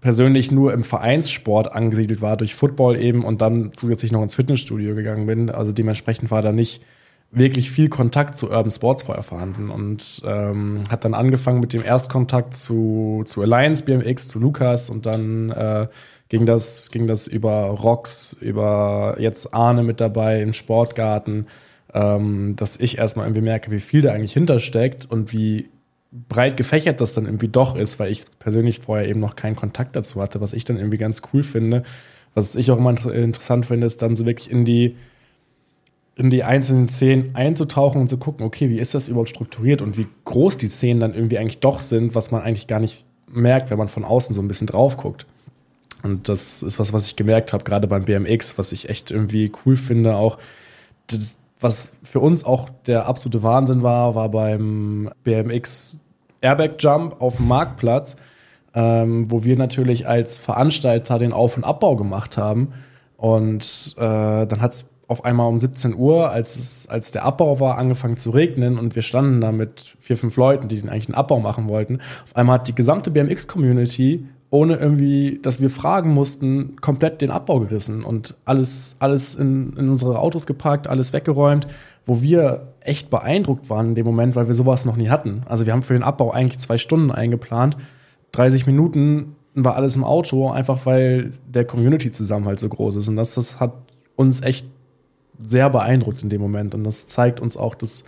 S3: persönlich nur im Vereinssport angesiedelt war, durch Football eben und dann zusätzlich noch ins Fitnessstudio gegangen bin. Also dementsprechend war da nicht wirklich viel Kontakt zu Urban Sports vorher vorhanden und ähm, hat dann angefangen mit dem Erstkontakt zu, zu Alliance BMX, zu Lukas und dann äh, ging das, ging das über Rocks, über jetzt Arne mit dabei im Sportgarten, ähm, dass ich erstmal irgendwie merke, wie viel da eigentlich hintersteckt und wie breit gefächert das dann irgendwie doch ist, weil ich persönlich vorher eben noch keinen Kontakt dazu hatte, was ich dann irgendwie ganz cool finde. Was ich auch immer inter- interessant finde, ist dann so wirklich in die, in die einzelnen Szenen einzutauchen und zu gucken, okay, wie ist das überhaupt strukturiert und wie groß die Szenen dann irgendwie eigentlich doch sind, was man eigentlich gar nicht merkt, wenn man von außen so ein bisschen drauf guckt. Und das ist was, was ich gemerkt habe, gerade beim BMX, was ich echt irgendwie cool finde, auch das, was für uns auch der absolute Wahnsinn war, war beim BMX Airbag Jump auf dem Marktplatz, ähm, wo wir natürlich als Veranstalter den Auf- und Abbau gemacht haben. Und äh, dann hat es auf einmal um 17 Uhr, als, es, als der Abbau war, angefangen zu regnen und wir standen da mit vier, fünf Leuten, die den eigentlich einen Abbau machen wollten. Auf einmal hat die gesamte BMX-Community, ohne irgendwie, dass wir fragen mussten, komplett den Abbau gerissen und alles, alles in, in unsere Autos geparkt, alles weggeräumt, wo wir echt beeindruckt waren in dem Moment, weil wir sowas noch nie hatten. Also wir haben für den Abbau eigentlich zwei Stunden eingeplant. 30 Minuten war alles im Auto, einfach weil der Community-Zusammenhalt so groß ist. Und das, das hat uns echt sehr beeindruckt in dem Moment. Und das zeigt uns auch, dass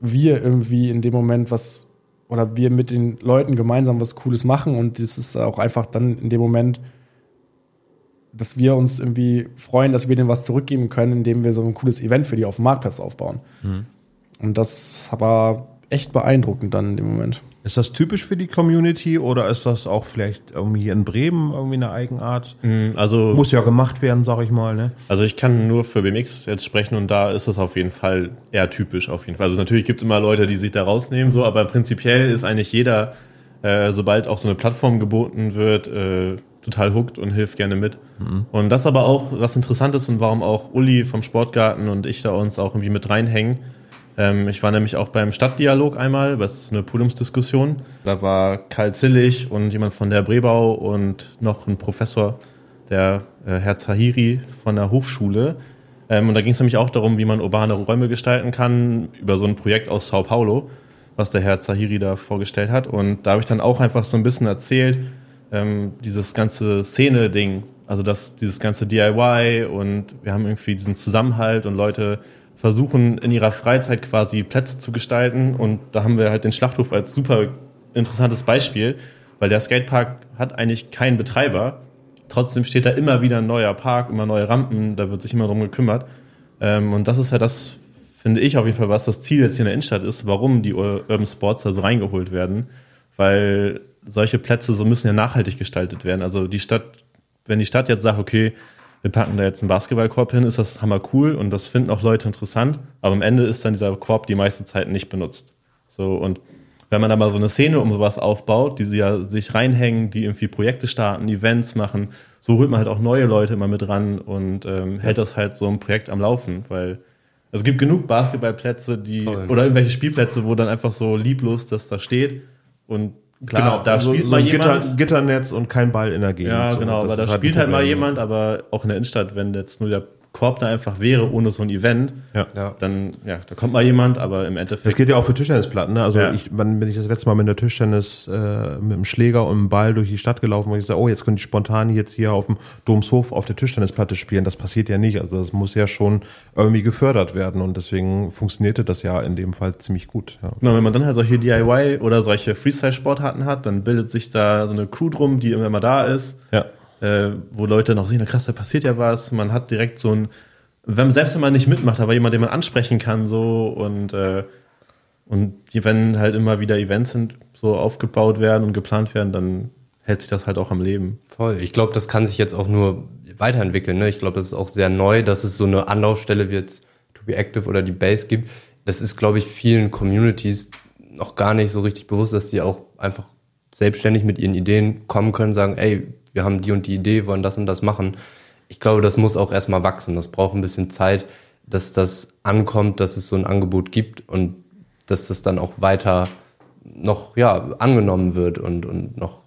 S3: wir irgendwie in dem Moment was oder wir mit den Leuten gemeinsam was Cooles machen. Und das ist auch einfach dann in dem Moment, dass wir uns irgendwie freuen, dass wir denen was zurückgeben können, indem wir so ein cooles Event für die auf dem Marktplatz aufbauen. Und das war echt beeindruckend dann in dem Moment.
S1: Ist das typisch für die Community oder ist das auch vielleicht irgendwie hier in Bremen irgendwie eine Eigenart?
S4: Also,
S1: Muss ja gemacht werden, sag ich mal, ne?
S4: also ich kann nur für BMX jetzt sprechen und da ist es auf jeden Fall eher typisch auf jeden Fall. Also natürlich gibt es immer Leute, die sich da rausnehmen, so, aber prinzipiell ist eigentlich jeder, äh, sobald auch so eine Plattform geboten wird, äh, total hooked und hilft gerne mit. Und das aber auch was Interessantes und warum auch Uli vom Sportgarten und ich da uns auch irgendwie mit reinhängen. Ähm, ich war nämlich auch beim Stadtdialog einmal, was ist eine Podiumsdiskussion. Da war Karl Zillig und jemand von der Brebau und noch ein Professor, der äh, Herr Zahiri von der Hochschule. Ähm, und da ging es nämlich auch darum, wie man urbane Räume gestalten kann, über so ein Projekt aus Sao Paulo, was der Herr Zahiri da vorgestellt hat. Und da habe ich dann auch einfach so ein bisschen erzählt, ähm, dieses ganze Szene-Ding, also das, dieses ganze DIY und wir haben irgendwie diesen Zusammenhalt und Leute versuchen in ihrer Freizeit quasi Plätze zu gestalten und da haben wir halt den Schlachthof als super interessantes Beispiel, weil der Skatepark hat eigentlich keinen Betreiber trotzdem steht da immer wieder ein neuer Park, immer neue Rampen, da wird sich immer drum gekümmert. Ähm, und das ist ja das, finde ich auf jeden Fall, was das Ziel jetzt hier in der Innenstadt ist, warum die Urban Sports da so reingeholt werden. Weil solche Plätze so müssen ja nachhaltig gestaltet werden. Also die Stadt, wenn die Stadt jetzt sagt, okay, wir packen da jetzt einen Basketballkorb hin, ist das hammer cool und das finden auch Leute interessant. Aber am Ende ist dann dieser Korb die meiste Zeit nicht benutzt. So und wenn man da mal so eine Szene um sowas aufbaut, die sie ja sich reinhängen, die irgendwie Projekte starten, Events machen, so holt man halt auch neue Leute immer mit ran und ähm, hält das halt so ein Projekt am Laufen, weil es gibt genug Basketballplätze, die
S5: Voll.
S4: oder irgendwelche Spielplätze, wo dann einfach so lieblos das da steht und klar, da
S1: so,
S4: spielt
S1: so
S4: mal
S1: ein
S4: jemand.
S1: Gitter, Gitternetz und kein Ball in der Gegend.
S4: Ja,
S1: so.
S4: genau,
S1: Das
S4: aber da
S1: ist
S4: spielt halt mal
S1: Problem.
S4: jemand, aber auch in der Innenstadt, wenn jetzt nur der Korb da einfach wäre, ohne so ein Event,
S1: Ja.
S4: Dann, ja, da kommt mal jemand, aber im
S1: Das
S4: Endeffekt.
S1: geht ja auch für Tischtennisplatten. Ne? Also
S4: Ja.
S1: ich, wann bin ich das letzte Mal mit der Tischtennis äh, mit dem Schläger und dem Ball durch die Stadt gelaufen, wo ich sage, oh, jetzt können die spontan jetzt hier auf dem Domshof auf der Tischtennisplatte spielen. Das passiert ja nicht. Also das muss ja schon irgendwie gefördert werden und deswegen funktionierte das ja in dem Fall ziemlich gut. Ja.
S4: Genau, wenn man dann halt solche DIY oder solche Freestyle-Sportarten hat, dann bildet sich da so eine Crew drum, die immer mal da ist,
S1: Ja.
S4: Äh, wo Leute noch sehen, krass, da passiert ja was. Man hat direkt so ein, wenn, selbst wenn man nicht mitmacht, aber jemand, den man ansprechen kann, so und, äh, und wenn halt immer wieder Events sind, so aufgebaut werden und geplant werden, dann hält sich das halt auch am Leben.
S5: Voll. Ich glaube, das kann sich jetzt auch nur weiterentwickeln. Ne? Ich glaube, das ist auch sehr neu, dass es so eine Anlaufstelle wie jetzt To Be Active oder die Base gibt. Das ist, glaube ich, vielen Communities noch gar nicht so richtig bewusst, dass die auch einfach selbstständig mit ihren Ideen kommen können, sagen, ey, wir haben die und die Idee, wollen das und das machen. Ich glaube, das muss auch erstmal wachsen. Das braucht ein bisschen Zeit, dass das ankommt, dass es so ein Angebot gibt und dass das dann auch weiter noch ja, angenommen wird und, und noch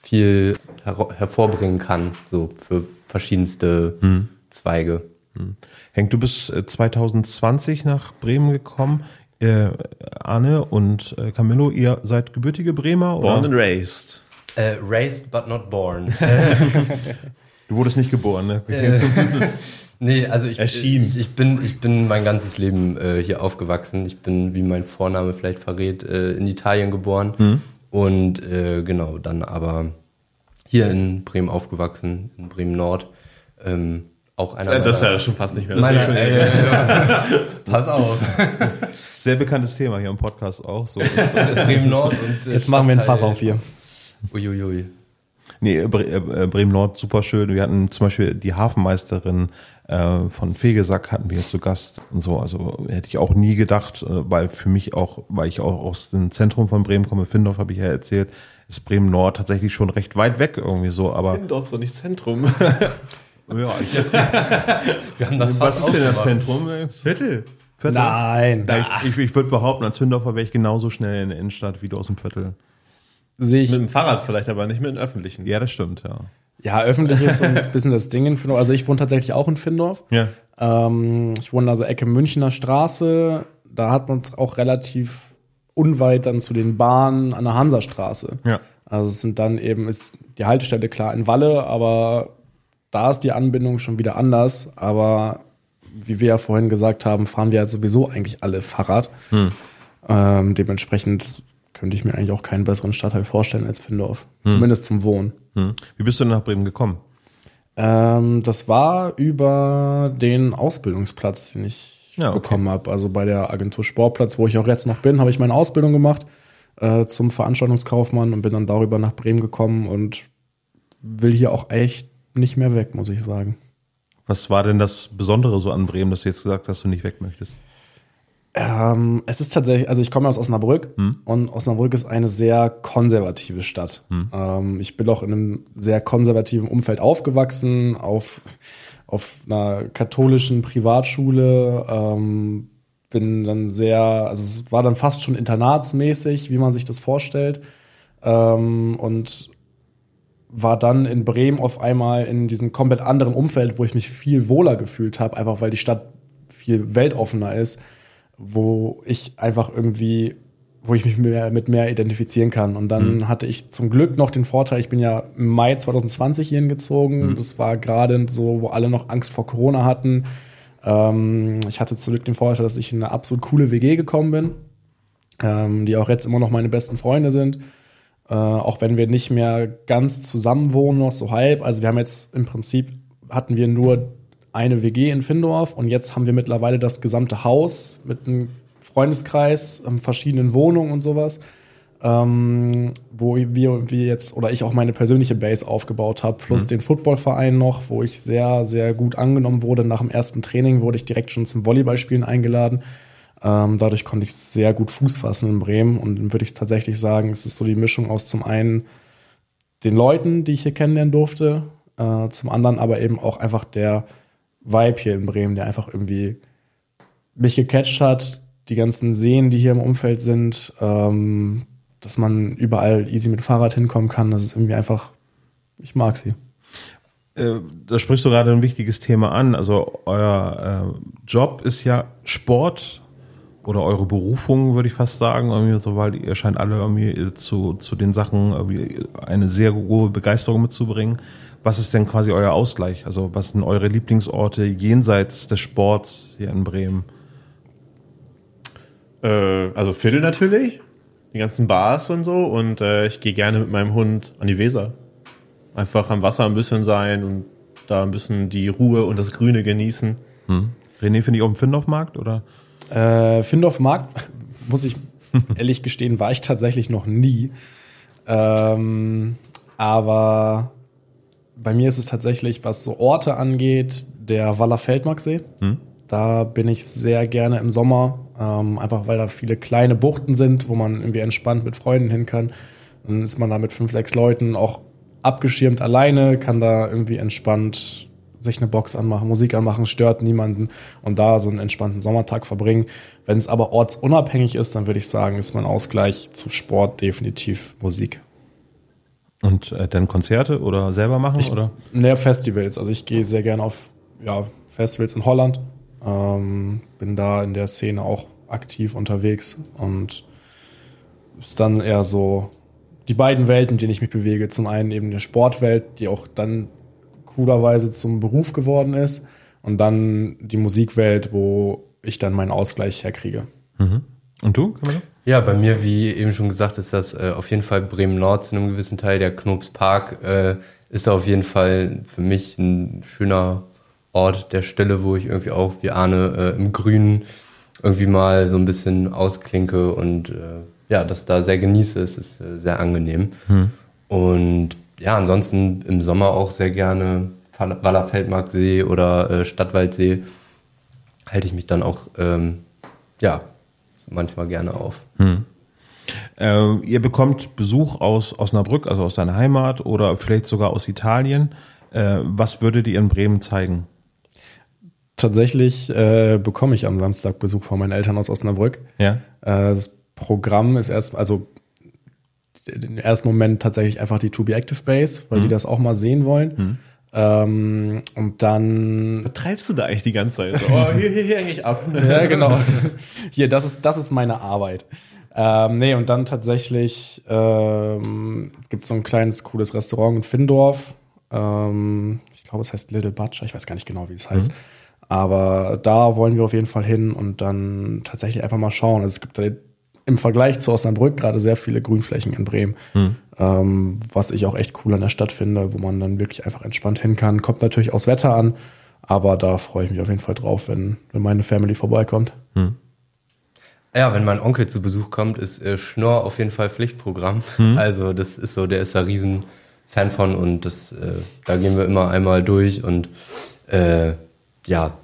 S5: viel her hervorbringen kann, so für verschiedenste Zweige.
S1: Henk, du bist äh, 2020 nach Bremen gekommen. Äh, Arne und äh, Camillo, ihr seid gebürtige Bremer? Oder?
S4: Born and raised.
S5: Äh, raised but not born. [LAUGHS] [LAUGHS]
S1: Du wurdest nicht geboren, ne? [LAUGHS]
S5: nee, also ich,
S4: Erschienen.
S5: ich, ich bin ich bin mein ganzes Leben äh, hier aufgewachsen. Ich bin, wie mein Vorname vielleicht verrät, äh, in Italien geboren und äh, genau dann aber hier in Bremen aufgewachsen, in Bremen Nord. Ähm, auch einer
S4: Äh, das ist ja schon fast nicht mehr. Ist schon
S5: äh, äh, pass auf,
S1: Sehr bekanntes Thema hier im Podcast auch. So.
S5: Bremen Nord und äh,
S3: Jetzt machen wir ein Fass auf hier.
S5: Uiuiui.
S1: Nee, Bre äh, Bremen Nord, super schön. Wir hatten zum Beispiel die Hafenmeisterin äh, von Fegesack hatten wir zu Gast und so. Also hätte ich auch nie gedacht, äh, weil für mich auch, weil ich auch aus dem Zentrum von Bremen komme, Findorf habe ich ja erzählt, ist Bremen Nord tatsächlich schon recht weit weg irgendwie so. Aber
S4: Dorf so nicht Zentrum. [LAUGHS]
S1: ja, ich jetzt, [LAUGHS]
S5: Wir haben das
S1: was
S5: fast
S1: ist denn das. Zentrum?
S4: Viertel.
S1: Viertel?
S3: Nein,
S1: Ich, ich würde behaupten, als Findorfer wäre ich genauso schnell in der Innenstadt wie du aus dem Viertel.
S3: Sehe ich.
S4: Mit dem Fahrrad vielleicht, aber nicht mit dem öffentlichen.
S1: Ja, das stimmt, ja.
S3: Ja, öffentlich ist so ein bisschen das Ding in Findorf. Also ich wohne tatsächlich auch in Findorf.
S1: Ja.
S3: Ähm, ich wohne also Ecke Münchner Straße. Da hat man es auch relativ unweit dann zu den Bahnen an der Hansastraße.
S1: Ja.
S3: Also es sind dann eben, ist die Haltestelle klar in Walle, aber da ist die Anbindung schon wieder anders. Aber wie wir ja vorhin gesagt haben, fahren wir ja sowieso eigentlich alle Fahrrad. Ähm, dementsprechend könnte ich mir eigentlich auch keinen besseren Stadtteil vorstellen als Findorf. Zumindest zum Wohnen.
S1: Hm. Wie bist du denn nach Bremen gekommen?
S3: Ähm, das war über den Ausbildungsplatz, den ich
S1: Ja, okay.
S3: bekommen habe. Also bei der Agentur Sportplatz, wo ich auch jetzt noch bin, habe ich meine Ausbildung gemacht äh, zum Veranstaltungskaufmann und bin dann darüber nach Bremen gekommen und will hier auch echt nicht mehr weg, muss ich sagen.
S1: Was war denn das Besondere so an Bremen, dass du jetzt gesagt hast, dass du nicht weg möchtest?
S3: Ähm, es ist tatsächlich, also ich komme aus Osnabrück und Osnabrück ist eine sehr konservative Stadt. Ähm, ich bin auch in einem sehr konservativen Umfeld aufgewachsen, auf, auf einer katholischen Privatschule. Ähm, bin dann sehr, also es war dann fast schon internatsmäßig, wie man sich das vorstellt. Ähm, und war dann in Bremen auf einmal in diesem komplett anderen Umfeld, wo ich mich viel wohler gefühlt habe, einfach weil die Stadt viel weltoffener ist, wo ich einfach irgendwie, wo ich mich mehr, mit mehr identifizieren kann. Und dann hatte ich zum Glück noch den Vorteil, ich bin ja im Mai 2020 hierhin gezogen. Das war gerade so, wo alle noch Angst vor Corona hatten. Ähm, ich hatte zum Glück den Vorteil, dass ich in eine absolut coole WG gekommen bin, ähm, die auch jetzt immer noch meine besten Freunde sind. Äh, auch wenn wir nicht mehr ganz zusammen wohnen, noch so halb. Also wir haben jetzt im Prinzip hatten wir nur eine WG in Findorf und jetzt haben wir mittlerweile das gesamte Haus mit einem Freundeskreis, ähm, verschiedenen Wohnungen und sowas, ähm, wo wir, wir jetzt oder ich auch meine persönliche Base aufgebaut habe, plus mhm. den Footballverein noch, wo ich sehr, sehr gut angenommen wurde. Nach dem ersten Training wurde ich direkt schon zum Volleyballspielen eingeladen. Ähm, dadurch konnte ich sehr gut Fuß fassen in Bremen und dann würde ich tatsächlich sagen, es ist so die Mischung aus zum einen den Leuten, die ich hier kennenlernen durfte, äh, zum anderen aber eben auch einfach der Vibe hier in Bremen, der einfach irgendwie mich gecatcht hat, die ganzen Seen, die hier im Umfeld sind, ähm, dass man überall easy mit Fahrrad hinkommen kann, das ist irgendwie einfach, ich mag sie.
S1: Äh, da sprichst du gerade ein wichtiges Thema an. Also euer äh, Job ist ja Sport oder eure Berufung, würde ich fast sagen, irgendwie so, weil ihr scheint alle irgendwie zu, zu den Sachen eine sehr hohe Begeisterung mitzubringen. Was ist denn quasi euer Ausgleich? Also was sind eure Lieblingsorte jenseits des Sports hier in Bremen?
S4: Äh, also Viertel natürlich, die ganzen Bars und so und äh, ich gehe gerne mit meinem Hund an die Weser. Einfach am Wasser ein bisschen sein und da ein bisschen die Ruhe und das Grüne genießen.
S1: Hm. René, finde ich auf dem Findorf-Markt oder?
S3: Äh, Findorf-Markt, [LAUGHS] muss ich ehrlich gestehen, war ich tatsächlich noch nie. Ähm, aber bei mir ist es tatsächlich, was so Orte angeht, der Waller Feldmarksee. Hm. Da bin ich sehr gerne im Sommer, ähm, einfach weil da viele kleine Buchten sind, wo man irgendwie entspannt mit Freunden hin kann. Dann ist man da mit fünf, sechs Leuten auch abgeschirmt alleine, kann da irgendwie entspannt sich eine Box anmachen, Musik anmachen, stört niemanden und da so einen entspannten Sommertag verbringen. Wenn es aber ortsunabhängig ist, dann würde ich sagen, ist mein Ausgleich zu Sport definitiv Musik.
S1: Und äh, dann Konzerte oder selber machen?
S3: Ich,
S1: oder?
S3: Mehr Festivals. Also ich gehe sehr gerne auf ja, Festivals in Holland. Ähm, bin da in der Szene auch aktiv unterwegs und ist dann eher so die beiden Welten, in denen ich mich bewege. Zum einen eben eine Sportwelt, die auch dann coolerweise zum Beruf geworden ist. Und dann die Musikwelt, wo ich dann meinen Ausgleich herkriege.
S1: Mhm. Und du, Camilla?
S5: Ja, bei mir, wie eben schon gesagt, ist das äh, auf jeden Fall Bremen Nord zu einem gewissen Teil. Der Knops Park äh, ist auf jeden Fall für mich ein schöner Ort der Stille, wo ich irgendwie auch wie Arne äh, im Grünen irgendwie mal so ein bisschen ausklinke und äh, ja, das da sehr genieße. Es ist äh, sehr angenehm. Hm. Und ja, ansonsten im Sommer auch sehr gerne Wallerfeldmarksee oder äh, Stadtwaldsee halte ich mich dann auch ähm, ja manchmal gerne auf. Hm.
S1: Äh, ihr bekommt Besuch aus Osnabrück, also aus deiner Heimat oder vielleicht sogar aus Italien. Äh, was würdet ihr in Bremen zeigen?
S3: Tatsächlich äh, bekomme ich am Samstag Besuch von meinen Eltern aus Osnabrück.
S1: Ja.
S3: Äh, das Programm ist erst, also im ersten Moment tatsächlich einfach die To Be Active Base, weil mhm. die das auch mal sehen wollen. Mhm. Ähm, und dann.
S4: Was treibst du da eigentlich die ganze Zeit? So, oh, hier, hier, hier eigentlich ab. [LAUGHS]
S3: ja, genau. Hier, das ist, das ist meine Arbeit. Ähm, nee, und dann tatsächlich ähm, gibt es so ein kleines, cooles Restaurant in Findorf. Ähm, ich glaube, es heißt Little Butcher. Ich weiß gar nicht genau, wie es heißt. Mhm. Aber da wollen wir auf jeden Fall hin und dann tatsächlich einfach mal schauen. Also es gibt da im Vergleich zu Osnabrück gerade sehr viele Grünflächen in Bremen, hm. ähm, was ich auch echt cool an der Stadt finde, wo man dann wirklich einfach entspannt hin kann. Kommt natürlich aus Wetter an, aber da freue ich mich auf jeden Fall drauf, wenn, wenn meine Family vorbeikommt. Hm.
S5: Ja, wenn mein Onkel zu Besuch kommt, ist äh, Schnorr auf jeden Fall Pflichtprogramm. Hm. Also das ist so, der ist da riesen Fan von und das, äh, da gehen wir immer einmal durch und äh, ja,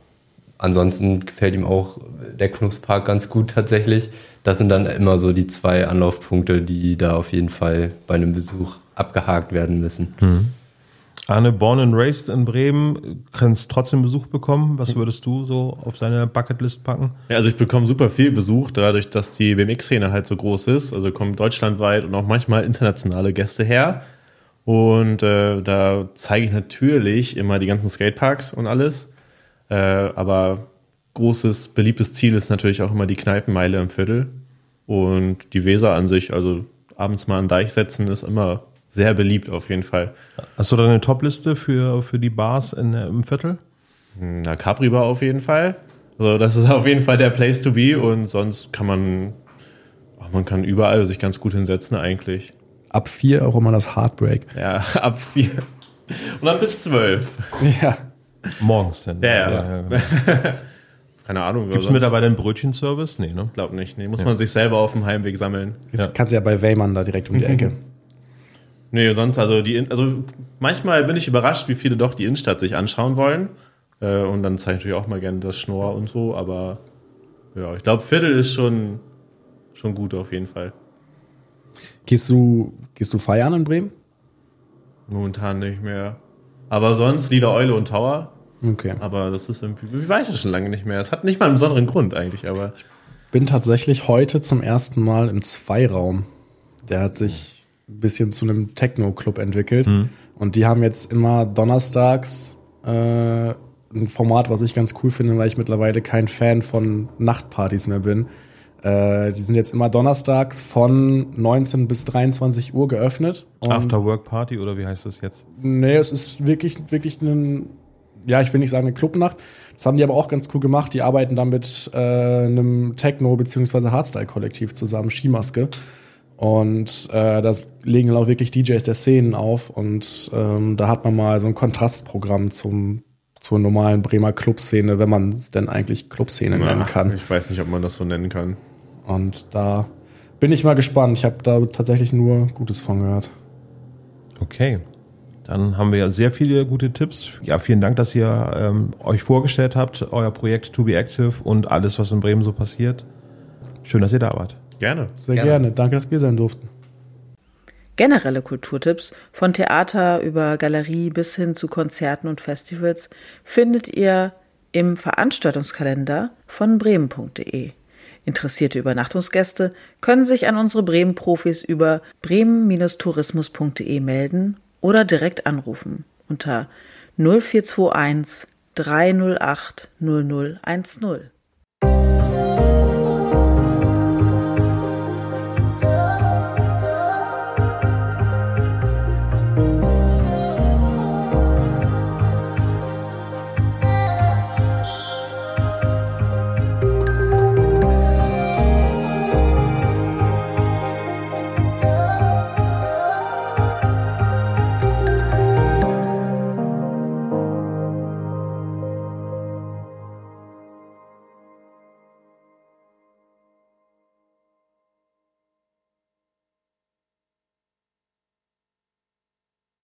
S5: ansonsten gefällt ihm auch der Knuspark ganz gut tatsächlich das sind dann immer so die zwei Anlaufpunkte, die da auf jeden Fall bei einem Besuch abgehakt werden müssen. Mhm.
S1: Arne, born and raised in Bremen, kannst trotzdem Besuch bekommen. Was würdest du so auf seine Bucketlist packen?
S4: Ja, also ich bekomme super viel Besuch, dadurch, dass die BMX-Szene halt so groß ist. Also kommen deutschlandweit und auch manchmal internationale Gäste her. Und äh, da zeige ich natürlich immer die ganzen Skateparks und alles. Äh, aber großes, beliebtes Ziel ist natürlich auch immer die Kneipenmeile im Viertel. Und die Weser an sich, also abends mal an Deich setzen, ist immer sehr beliebt auf jeden Fall.
S1: Hast du da eine Topliste für, für die Bars in, im Viertel?
S4: Na, Capri Bar auf jeden Fall. Also das ist auf jeden Fall der Place to be und sonst kann man, man kann überall sich ganz gut hinsetzen eigentlich.
S3: ab vier auch immer das Heartbreak.
S4: Ja, [LAUGHS] ab vier. Und dann bis zwölf.
S3: Ja.
S1: Morgens denn.
S4: Ja, ja. [LAUGHS]
S1: genau.
S4: Keine Ahnung.
S1: Gibt es mittlerweile einen Brötchenservice? Nee, ne?
S4: Glaub nicht. Nee, muss man sich selber auf dem Heimweg sammeln.
S3: Das
S1: Ja.
S3: kannst du ja bei Weymann da direkt um die Ecke. [LAUGHS]
S4: Nee, sonst, also die, also manchmal bin ich überrascht, wie viele doch die Innenstadt sich anschauen wollen. Äh, und dann zeige ich natürlich auch mal gerne das Schnorr und so, aber ja, ich glaube, Viertel ist schon, schon gut auf jeden Fall.
S3: Gehst du, gehst du feiern in Bremen?
S4: Momentan nicht mehr. Aber sonst Lieder Eule und Tower.
S3: Okay.
S4: Aber das ist irgendwie, wie war ich das schon lange nicht mehr? Es hat nicht mal einen besonderen Grund eigentlich, aber
S3: Bin tatsächlich heute zum ersten Mal im Zweiraum. Der hat sich ein bisschen zu einem Techno-Club entwickelt. Und die haben jetzt immer donnerstags äh, ein Format, was ich ganz cool finde, weil ich mittlerweile kein Fan von Nachtpartys mehr bin. Äh, die sind jetzt immer donnerstags von 19 bis 23 Uhr geöffnet. Und
S1: After Work Party oder wie heißt das jetzt?
S3: Nee, es ist wirklich, wirklich ein, ja, ich will nicht sagen eine Clubnacht. Das haben die aber auch ganz cool gemacht. Die arbeiten da mit äh, einem Techno- bzw. Hardstyle-Kollektiv zusammen, Skimaske. Und äh, das legen dann auch wirklich DJs der Szenen auf. Und ähm, da hat man mal so ein Kontrastprogramm zum, zur normalen Bremer Clubszene, wenn man es denn eigentlich Clubszene nennen kann.
S4: ich weiß nicht, ob man das so nennen kann.
S3: Und da bin ich mal gespannt. Ich habe da tatsächlich nur Gutes von gehört.
S1: Okay. Dann haben wir ja sehr viele gute Tipps. Ja, vielen Dank, dass ihr ähm, euch vorgestellt habt, euer Projekt To Be Active und alles, was in Bremen so passiert. Schön, dass ihr da wart.
S4: Gerne.
S3: Sehr
S5: Gerne.
S3: gerne. Danke, dass wir sein durften.
S2: Generelle Kulturtipps von Theater über Galerie bis hin zu Konzerten und Festivals findet ihr im Veranstaltungskalender von bremen.de. Interessierte Übernachtungsgäste können sich an unsere Bremen-Profis über bremen-tourismus.de melden oder direkt anrufen unter 0421 308 0010.